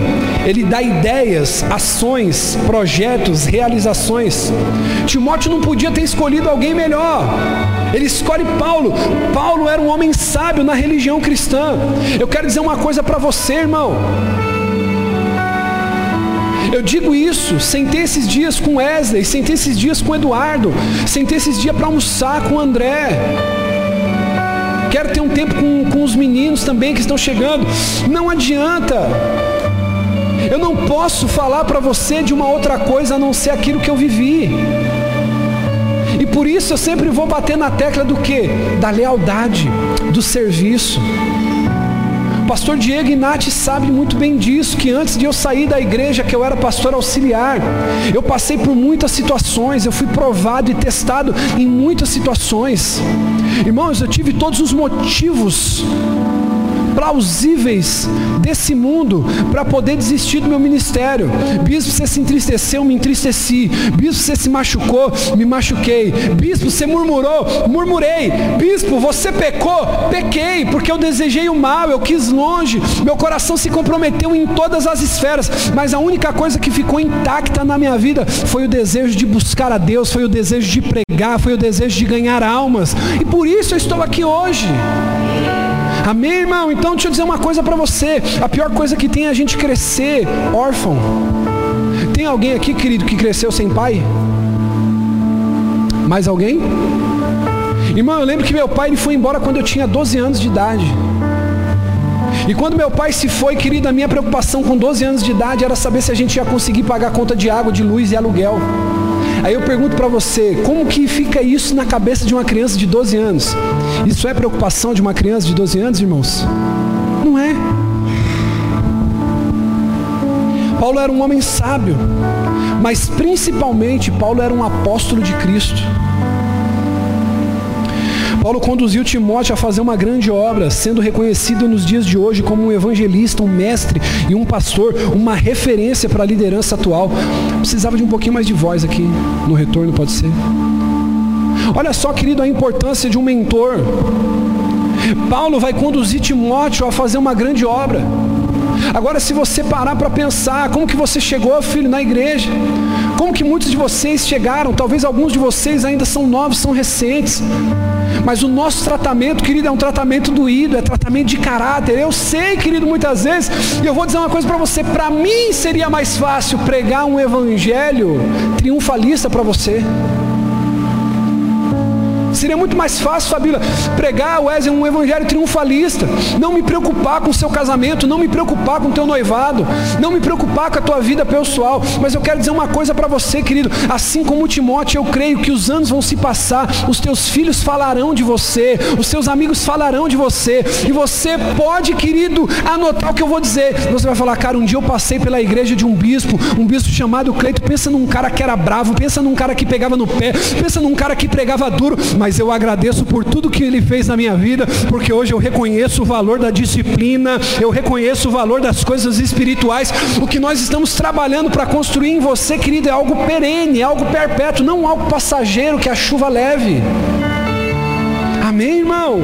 Ele dá ideias, ações, projetos, realizações. Timóteo não podia ter escolhido alguém melhor. Ele escolhe Paulo. Paulo era um homem sábio na religião cristã. Eu quero dizer uma coisa para você, irmão. Eu digo isso, sentei esses dias com Wesley, sentei esses dias com Eduardo, sentei esses dias para almoçar com André. Quero ter um tempo com, com os meninos também que estão chegando. Não adianta. Eu não posso falar para você de uma outra coisa a não ser aquilo que eu vivi. E por isso eu sempre vou bater na tecla do que? Da lealdade, do serviço pastor Diego Inati sabe muito bem disso, que antes de eu sair da igreja, que eu era pastor auxiliar, eu passei por muitas situações, eu fui provado e testado em muitas situações. Irmãos, eu tive todos os motivos plausíveis desse mundo para poder desistir do meu ministério. Bispo, você se entristeceu, me entristeci. Bispo, você se machucou, me machuquei. Bispo, você murmurou, murmurei. Bispo, você pecou, pequei, porque eu desejei o mal, eu quis longe. Meu coração se comprometeu em todas as esferas, mas a única coisa que ficou intacta na minha vida foi o desejo de buscar a Deus, foi o desejo de pregar, foi o desejo de ganhar almas. E por isso eu estou aqui hoje. Amém, irmão? Então deixa eu dizer uma coisa para você. A pior coisa que tem é a gente crescer órfão. Tem alguém aqui, querido, que cresceu sem pai? Mais alguém? Irmão, eu lembro que meu pai ele foi embora quando eu tinha 12 anos de idade. E quando meu pai se foi, querido, a minha preocupação com 12 anos de idade era saber se a gente ia conseguir pagar a conta de água, de luz e aluguel. Aí eu pergunto para você, como que fica isso na cabeça de uma criança de 12 anos? Isso é preocupação de uma criança de 12 anos, irmãos? Não é. Paulo era um homem sábio, mas principalmente Paulo era um apóstolo de Cristo. Paulo conduziu Timóteo a fazer uma grande obra, sendo reconhecido nos dias de hoje como um evangelista, um mestre e um pastor, uma referência para a liderança atual. Precisava de um pouquinho mais de voz aqui no retorno, pode ser? Olha só, querido, a importância de um mentor. Paulo vai conduzir Timóteo a fazer uma grande obra. Agora, se você parar para pensar, como que você chegou, filho, na igreja? Como que muitos de vocês chegaram? Talvez alguns de vocês ainda são novos, são recentes. Mas o nosso tratamento, querido, é um tratamento doído, é tratamento de caráter. Eu sei, querido, muitas vezes, e eu vou dizer uma coisa para você: para mim seria mais fácil pregar um evangelho triunfalista para você. Seria muito mais fácil, Fabíola, pregar, Wesley, um evangelho triunfalista. Não me preocupar com o seu casamento, não me preocupar com o teu noivado, não me preocupar com a tua vida pessoal. Mas eu quero dizer uma coisa para você, querido. Assim como Timóteo, eu creio que os anos vão se passar, os teus filhos falarão de você, os seus amigos falarão de você. E você pode, querido, anotar o que eu vou dizer. Você vai falar, cara, um dia eu passei pela igreja de um bispo, um bispo chamado Cleito. Pensa num cara que era bravo, pensa num cara que pegava no pé, pensa num cara que pregava duro mas eu agradeço por tudo que Ele fez na minha vida, porque hoje eu reconheço o valor da disciplina, eu reconheço o valor das coisas espirituais. O que nós estamos trabalhando para construir em você, querido, é algo perene, é algo perpétuo, não algo passageiro que a chuva leve. Amém, irmão?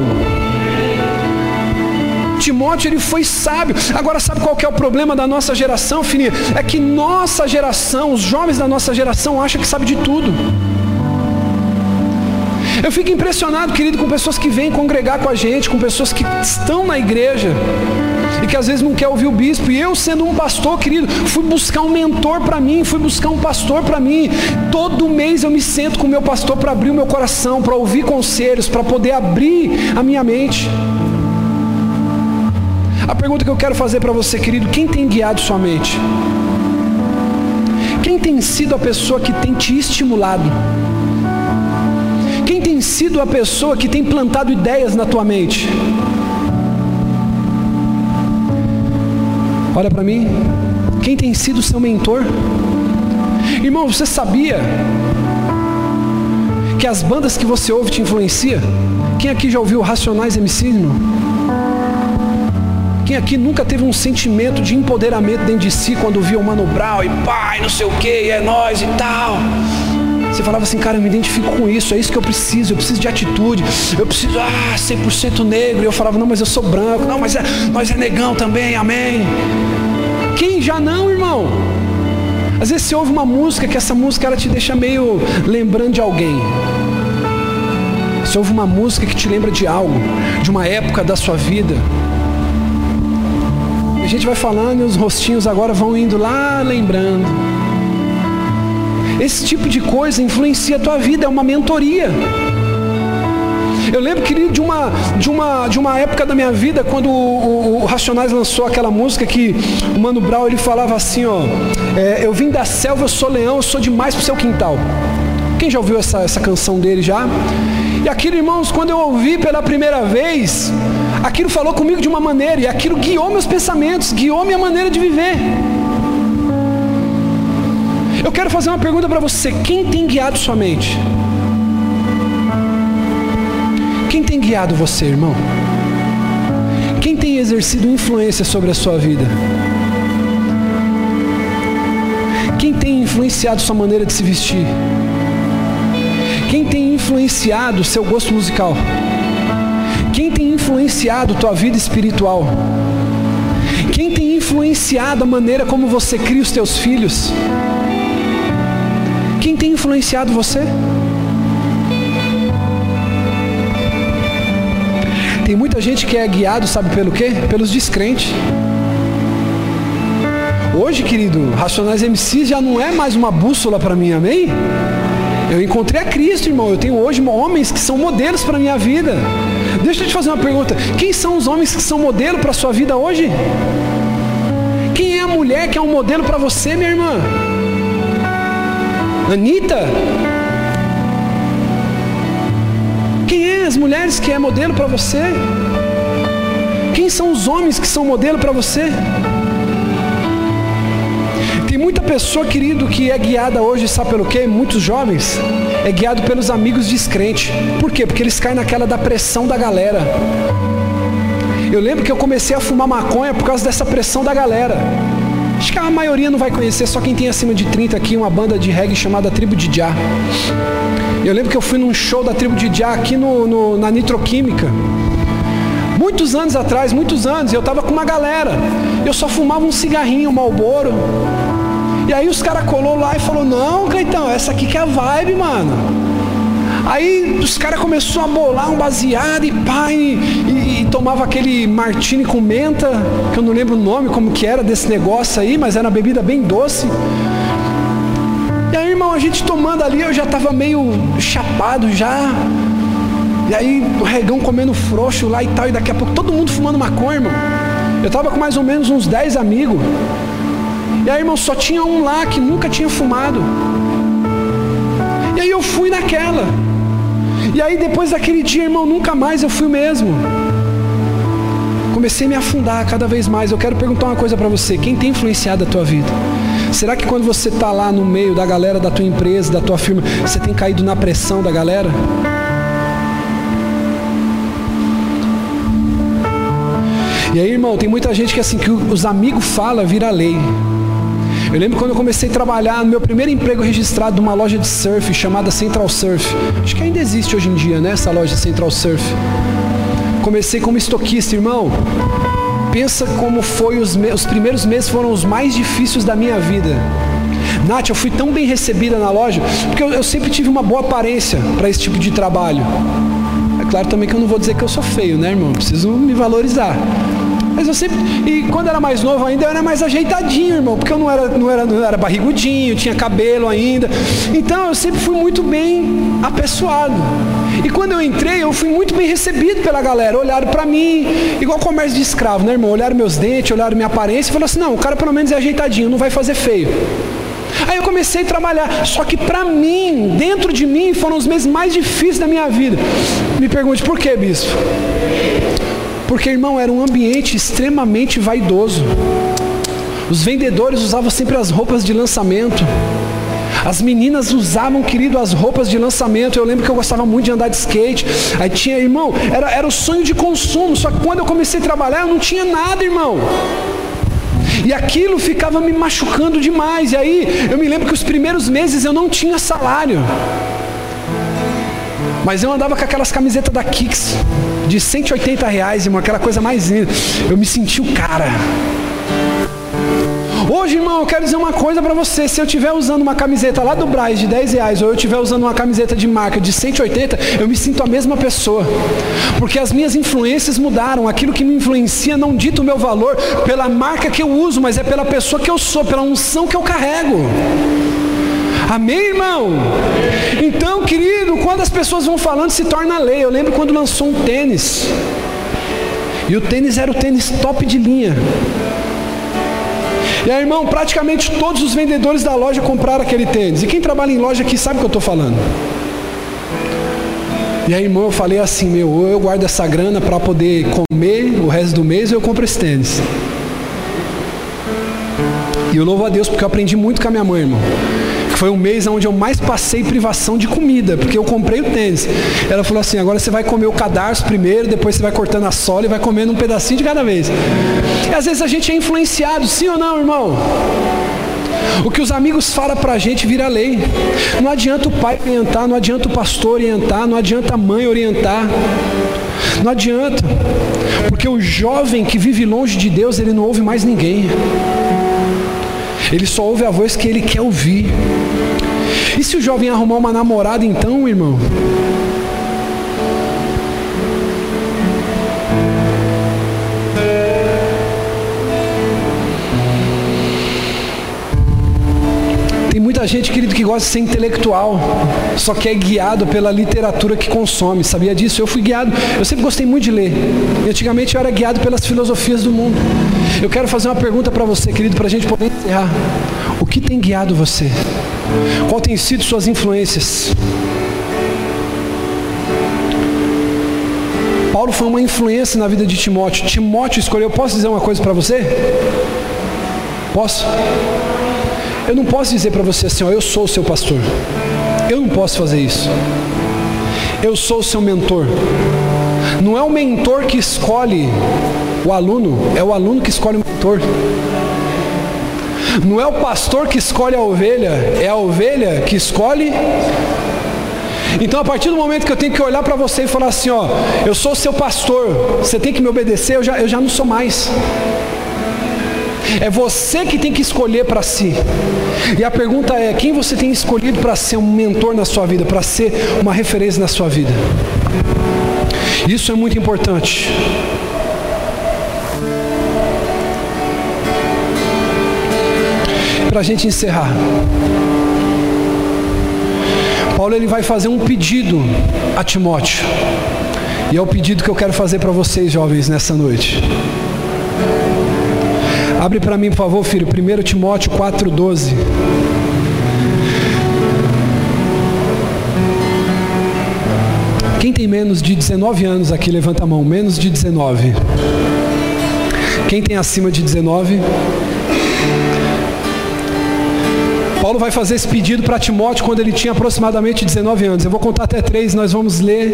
Timóteo ele foi sábio. Agora sabe qual que é o problema da nossa geração, filhinha? É que nossa geração, os jovens da nossa geração acham que sabe de tudo. Eu fico impressionado, querido, com pessoas que vêm congregar com a gente, com pessoas que estão na igreja e que às vezes não quer ouvir o bispo. E eu, sendo um pastor, querido, fui buscar um mentor para mim, fui buscar um pastor para mim. Todo mês eu me sento com o meu pastor para abrir o meu coração, para ouvir conselhos, para poder abrir a minha mente. A pergunta que eu quero fazer para você, querido, quem tem guiado sua mente? Quem tem sido a pessoa que tem te estimulado? Tem sido a pessoa que tem plantado ideias na tua mente? Olha para mim. Quem tem sido seu mentor? Irmão, você sabia que as bandas que você ouve te influenciam? Quem aqui já ouviu Racionais MC, irmão? Quem aqui nunca teve um sentimento de empoderamento dentro de si quando via o Mano Brown e pai, não sei o que, é nós e tal? Você falava assim, cara, eu me identifico com isso, é isso que eu preciso, eu preciso de atitude, eu preciso, ah, 100% negro. E eu falava, não, mas eu sou branco, não, mas é, nós é negão também, amém. Quem já não, irmão? Às vezes você ouve uma música que essa música ela te deixa meio lembrando de alguém. Você ouve uma música que te lembra de algo, de uma época da sua vida a gente vai falando e os rostinhos agora vão indo lá lembrando. Esse tipo de coisa influencia a tua vida, é uma mentoria. Eu lembro, querido, de uma, de uma, de uma época da minha vida, quando o, o, o Racionais lançou aquela música que o Mano Brown ele falava assim, ó, é, eu vim da selva, eu sou leão, eu sou demais pro seu quintal. Quem já ouviu essa, essa canção dele já? E aquilo, irmãos, quando eu ouvi pela primeira vez, aquilo falou comigo de uma maneira, e aquilo guiou meus pensamentos, guiou minha maneira de viver. Eu quero fazer uma pergunta para você: quem tem guiado sua mente? Quem tem guiado você, irmão? Quem tem exercido influência sobre a sua vida? Quem tem influenciado sua maneira de se vestir? Quem tem influenciado seu gosto musical? Quem tem influenciado tua vida espiritual? Quem tem influenciado a maneira como você cria os teus filhos? Quem tem influenciado você? Tem muita gente que é guiado, sabe pelo quê? Pelos descrentes. Hoje, querido, Racionais MCs já não é mais uma bússola para mim, amém? Eu encontrei a Cristo, irmão. Eu tenho hoje homens que são modelos para minha vida. Deixa eu te fazer uma pergunta. Quem são os homens que são modelo para sua vida hoje? Quem é a mulher que é um modelo para você, minha irmã? Anitta? Quem é as mulheres que é modelo para você? Quem são os homens que são modelo para você? Tem muita pessoa, querido, que é guiada hoje, sabe pelo quê? Muitos jovens é guiado pelos amigos descrentes. Por quê? Porque eles caem naquela da pressão da galera. Eu lembro que eu comecei a fumar maconha por causa dessa pressão da galera. Acho que a maioria não vai conhecer, só quem tem acima de 30 aqui, uma banda de reggae chamada Tribo de Já. Eu lembro que eu fui num show da Tribo de Já aqui no, no, na Nitroquímica. Muitos anos atrás, muitos anos, eu estava com uma galera. Eu só fumava um cigarrinho, um malboro. E aí os caras colou lá e falou, não, Cleitão, essa aqui que é a vibe, mano. Aí os caras começaram a bolar um baseado e pai tomava aquele martini com menta, que eu não lembro o nome como que era desse negócio aí, mas era uma bebida bem doce. E aí, irmão, a gente tomando ali, eu já estava meio chapado já. E aí o regão comendo frouxo lá e tal, e daqui a pouco todo mundo fumando maconha, irmão. Eu estava com mais ou menos uns 10 amigos. E aí, irmão, só tinha um lá que nunca tinha fumado. E aí eu fui naquela. E aí depois daquele dia, irmão, nunca mais eu fui mesmo comecei a me afundar cada vez mais. Eu quero perguntar uma coisa para você: quem tem influenciado a tua vida? Será que quando você está lá no meio da galera da tua empresa, da tua firma, você tem caído na pressão da galera? E aí, irmão, tem muita gente que assim que os amigos falam vira lei. Eu lembro quando eu comecei a trabalhar no meu primeiro emprego registrado numa loja de surf chamada Central Surf. Acho que ainda existe hoje em dia, né, essa loja Central Surf. Comecei como estoquista, irmão. Pensa como foi os, os primeiros meses foram os mais difíceis da minha vida. Nath, eu fui tão bem recebida na loja, porque eu, eu sempre tive uma boa aparência para esse tipo de trabalho. É claro também que eu não vou dizer que eu sou feio, né, irmão? Preciso me valorizar. Mas eu sempre. E quando era mais novo ainda, eu era mais ajeitadinho, irmão. Porque eu não era, não era, não era barrigudinho, tinha cabelo ainda. Então eu sempre fui muito bem apessoado. E quando eu entrei, eu fui muito bem recebido pela galera. Olharam para mim, igual comércio de escravo, né, irmão? Olharam meus dentes, olharam minha aparência e falaram assim: não, o cara pelo menos é ajeitadinho, não vai fazer feio. Aí eu comecei a trabalhar, só que para mim, dentro de mim, foram os meses mais difíceis da minha vida. Me pergunte por que, bispo? Porque, irmão, era um ambiente extremamente vaidoso. Os vendedores usavam sempre as roupas de lançamento. As meninas usavam, querido, as roupas de lançamento. Eu lembro que eu gostava muito de andar de skate. Aí tinha, irmão, era, era o sonho de consumo. Só que quando eu comecei a trabalhar, eu não tinha nada, irmão. E aquilo ficava me machucando demais. E aí eu me lembro que os primeiros meses eu não tinha salário. Mas eu andava com aquelas camisetas da Kicks de 180 reais, irmão, aquela coisa mais linda. Eu me senti o cara. Hoje, irmão, eu quero dizer uma coisa para você. Se eu estiver usando uma camiseta lá do Braz de 10 reais, ou eu estiver usando uma camiseta de marca de 180, eu me sinto a mesma pessoa. Porque as minhas influências mudaram. Aquilo que me influencia não dita o meu valor pela marca que eu uso, mas é pela pessoa que eu sou, pela unção que eu carrego. Amém, irmão? Então, querido, quando as pessoas vão falando, se torna lei. Eu lembro quando lançou um tênis. E o tênis era o tênis top de linha. E aí, irmão, praticamente todos os vendedores da loja compraram aquele tênis. E quem trabalha em loja aqui sabe o que eu estou falando. E aí, irmão, eu falei assim, meu, ou eu guardo essa grana para poder comer o resto do mês, ou eu compro esse tênis. E eu louvo a Deus porque eu aprendi muito com a minha mãe, irmão. Foi um mês onde eu mais passei privação de comida, porque eu comprei o tênis. Ela falou assim: agora você vai comer o cadarço primeiro, depois você vai cortando a sola e vai comendo um pedacinho de cada vez. E às vezes a gente é influenciado, sim ou não, irmão? O que os amigos falam para a gente vira lei. Não adianta o pai orientar, não adianta o pastor orientar, não adianta a mãe orientar. Não adianta. Porque o jovem que vive longe de Deus, ele não ouve mais ninguém. Ele só ouve a voz que ele quer ouvir. E se o jovem arrumar uma namorada, então, irmão? Muita gente, querido, que gosta de ser intelectual, só que é guiado pela literatura que consome. Sabia disso? Eu fui guiado, eu sempre gostei muito de ler. E antigamente eu era guiado pelas filosofias do mundo. Eu quero fazer uma pergunta para você, querido, para a gente poder encerrar. O que tem guiado você? Qual tem sido suas influências? Paulo foi uma influência na vida de Timóteo. Timóteo escolheu. Posso dizer uma coisa para você? Posso? Eu não posso dizer para você assim, ó, eu sou o seu pastor. Eu não posso fazer isso. Eu sou o seu mentor. Não é o mentor que escolhe o aluno, é o aluno que escolhe o mentor. Não é o pastor que escolhe a ovelha, é a ovelha que escolhe. Então, a partir do momento que eu tenho que olhar para você e falar assim: Ó, eu sou seu pastor, você tem que me obedecer, eu já, eu já não sou mais. É você que tem que escolher para si. E a pergunta é: quem você tem escolhido para ser um mentor na sua vida, para ser uma referência na sua vida? Isso é muito importante. Para a gente encerrar. Paulo ele vai fazer um pedido a Timóteo. E é o pedido que eu quero fazer para vocês, jovens, nessa noite. Abre para mim, por favor, filho, 1 Timóteo 4,12. Quem tem menos de 19 anos aqui, levanta a mão. Menos de 19. Quem tem acima de 19? Paulo vai fazer esse pedido para Timóteo quando ele tinha aproximadamente 19 anos. Eu vou contar até três, nós vamos ler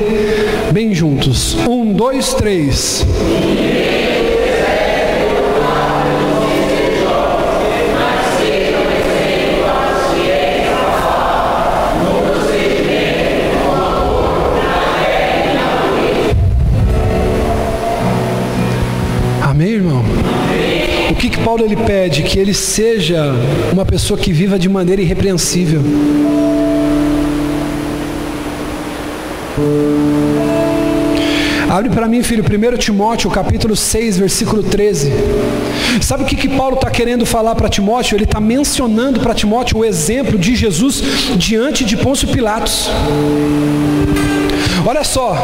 bem juntos. Um, dois, três. Ele pede que ele seja uma pessoa que viva de maneira irrepreensível. Abre para mim, filho, 1 Timóteo, capítulo 6, versículo 13. Sabe o que, que Paulo está querendo falar para Timóteo? Ele está mencionando para Timóteo o exemplo de Jesus diante de Pôncio Pilatos. Olha só,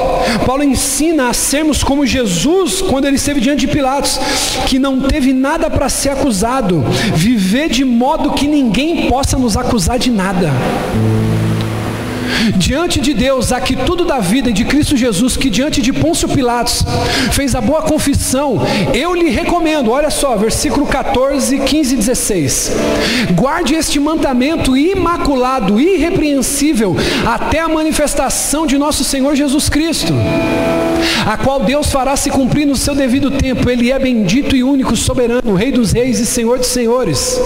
Paulo ensina a sermos como Jesus quando ele esteve diante de Pilatos, que não teve nada para ser acusado, viver de modo que ninguém possa nos acusar de nada diante de Deus, aqui tudo da vida e de Cristo Jesus, que diante de Pôncio Pilatos fez a boa confissão, eu lhe recomendo, olha só, versículo 14, 15 e 16: guarde este mandamento imaculado, irrepreensível, até a manifestação de nosso Senhor Jesus Cristo, a qual Deus fará se cumprir no seu devido tempo, Ele é bendito e único, soberano, Rei dos Reis e Senhor dos Senhores.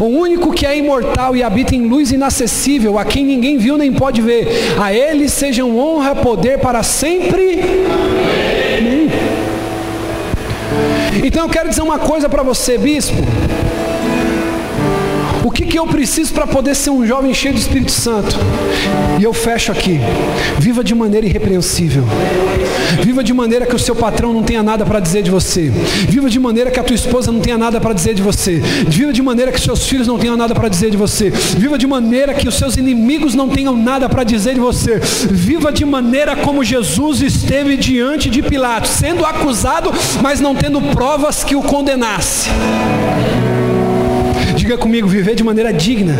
O único que é imortal e habita em luz inacessível, a quem ninguém viu nem pode ver, a Ele sejam honra, poder para sempre. Amém. Então eu quero dizer uma coisa para você, bispo. O que, que eu preciso para poder ser um jovem cheio do Espírito Santo? E eu fecho aqui. Viva de maneira irrepreensível. Viva de maneira que o seu patrão não tenha nada para dizer de você. Viva de maneira que a tua esposa não tenha nada para dizer de você. Viva de maneira que seus filhos não tenham nada para dizer de você. Viva de maneira que os seus inimigos não tenham nada para dizer de você. Viva de maneira como Jesus esteve diante de Pilatos, sendo acusado, mas não tendo provas que o condenasse. Diga comigo, viver de maneira digna.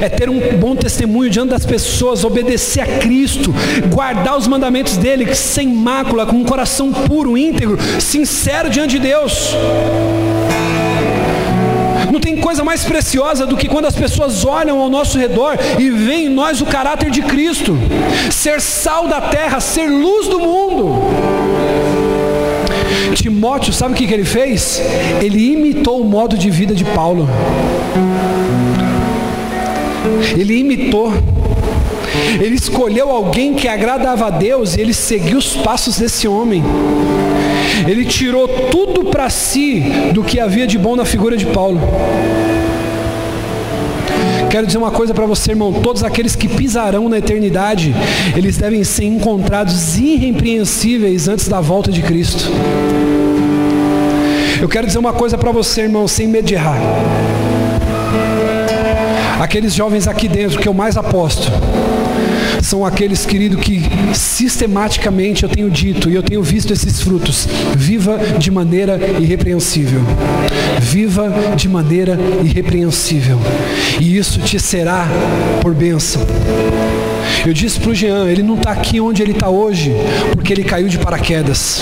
É ter um bom testemunho diante das pessoas, obedecer a Cristo, guardar os mandamentos dele sem mácula, com um coração puro, íntegro, sincero diante de Deus. Não tem coisa mais preciosa do que quando as pessoas olham ao nosso redor e veem em nós o caráter de Cristo, ser sal da terra, ser luz do mundo. Timóteo, sabe o que, que ele fez? Ele imitou o modo de vida de Paulo. Ele imitou. Ele escolheu alguém que agradava a Deus e ele seguiu os passos desse homem. Ele tirou tudo para si do que havia de bom na figura de Paulo. Quero dizer uma coisa para você, irmão: todos aqueles que pisarão na eternidade, eles devem ser encontrados irrepreensíveis antes da volta de Cristo. Eu quero dizer uma coisa para você, irmão, sem medo de errar. Aqueles jovens aqui dentro que eu mais aposto são aqueles, querido, que sistematicamente eu tenho dito e eu tenho visto esses frutos. Viva de maneira irrepreensível. Viva de maneira irrepreensível. E isso te será por bênção. Eu disse para o Jean, ele não está aqui onde ele está hoje, porque ele caiu de paraquedas.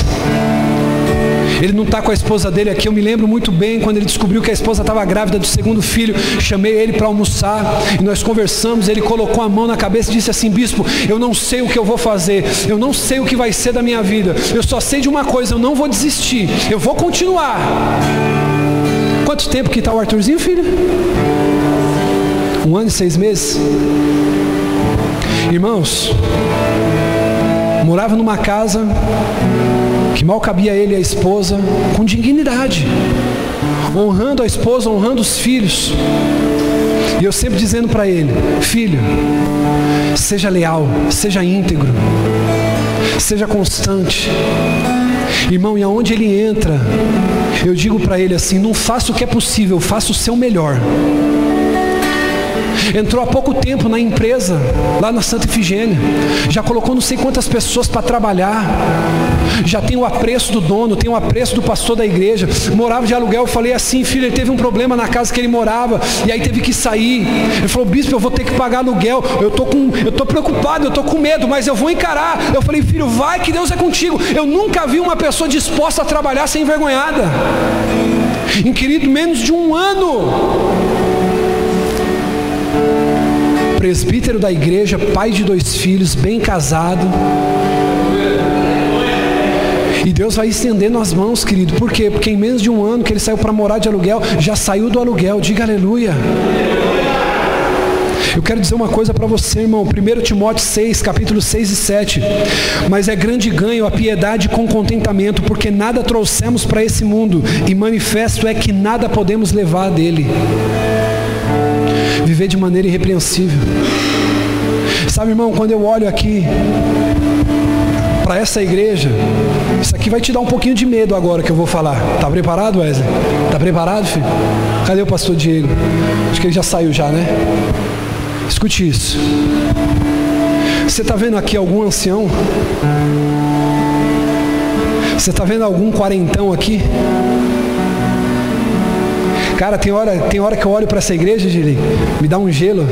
Ele não está com a esposa dele aqui. Eu me lembro muito bem quando ele descobriu que a esposa estava grávida do segundo filho. Chamei ele para almoçar e nós conversamos. Ele colocou a mão na cabeça e disse assim: Bispo, eu não sei o que eu vou fazer. Eu não sei o que vai ser da minha vida. Eu só sei de uma coisa: eu não vou desistir. Eu vou continuar. Quanto tempo que está o Arthurzinho, filho? Um ano e seis meses? Irmãos, morava numa casa que mal cabia ele e a esposa, com dignidade, honrando a esposa, honrando os filhos. E eu sempre dizendo para ele: Filho, seja leal, seja íntegro, seja constante. Irmão, e aonde ele entra, eu digo para ele assim: não faça o que é possível, faça o seu melhor. Entrou há pouco tempo na empresa, lá na Santa Ifigênia. Já colocou não sei quantas pessoas para trabalhar. Já tem o apreço do dono, tem o apreço do pastor da igreja. Morava de aluguel, eu falei assim, filho, ele teve um problema na casa que ele morava, e aí teve que sair. Ele falou, bispo, eu vou ter que pagar aluguel. Eu tô com, eu tô preocupado, eu tô com medo, mas eu vou encarar. Eu falei, filho, vai que Deus é contigo. Eu nunca vi uma pessoa disposta a trabalhar sem envergonhada. Em querido, menos de um ano presbítero da igreja, pai de dois filhos, bem casado. E Deus vai estendendo as mãos, querido. Por quê? Porque em menos de um ano que ele saiu para morar de aluguel, já saiu do aluguel. Diga aleluia. Eu quero dizer uma coisa para você, irmão. 1 Timóteo 6, capítulo 6 e 7. Mas é grande ganho a piedade com contentamento, porque nada trouxemos para esse mundo, e manifesto é que nada podemos levar dele. Viver de maneira irrepreensível. Sabe, irmão, quando eu olho aqui para essa igreja, isso aqui vai te dar um pouquinho de medo agora que eu vou falar. Tá preparado, Wesley? Tá preparado, filho? Cadê o pastor Diego? Acho que ele já saiu já, né? Escute isso. Você está vendo aqui algum ancião? Você está vendo algum quarentão aqui? Cara, tem hora, tem hora que eu olho para essa igreja, Gili, me dá um gelo.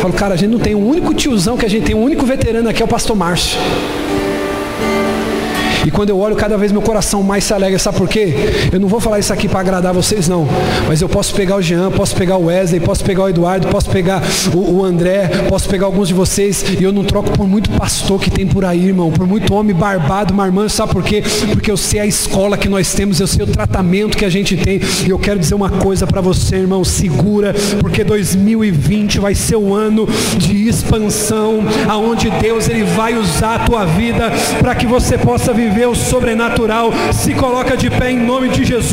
Falo, cara, a gente não tem um único tiozão que a gente tem, um único veterano aqui é o pastor Márcio. E quando eu olho, cada vez meu coração mais se alegra. Sabe por quê? Eu não vou falar isso aqui para agradar vocês, não. Mas eu posso pegar o Jean, posso pegar o Wesley, posso pegar o Eduardo, posso pegar o, o André, posso pegar alguns de vocês. E eu não troco por muito pastor que tem por aí, irmão. Por muito homem barbado, marmanjo. Sabe por quê? Porque eu sei a escola que nós temos, eu sei o tratamento que a gente tem. E eu quero dizer uma coisa para você, irmão. Segura, porque 2020 vai ser o ano de expansão, aonde Deus ele vai usar a tua vida para que você possa viver viver o sobrenatural. Se coloca de pé em nome de Jesus.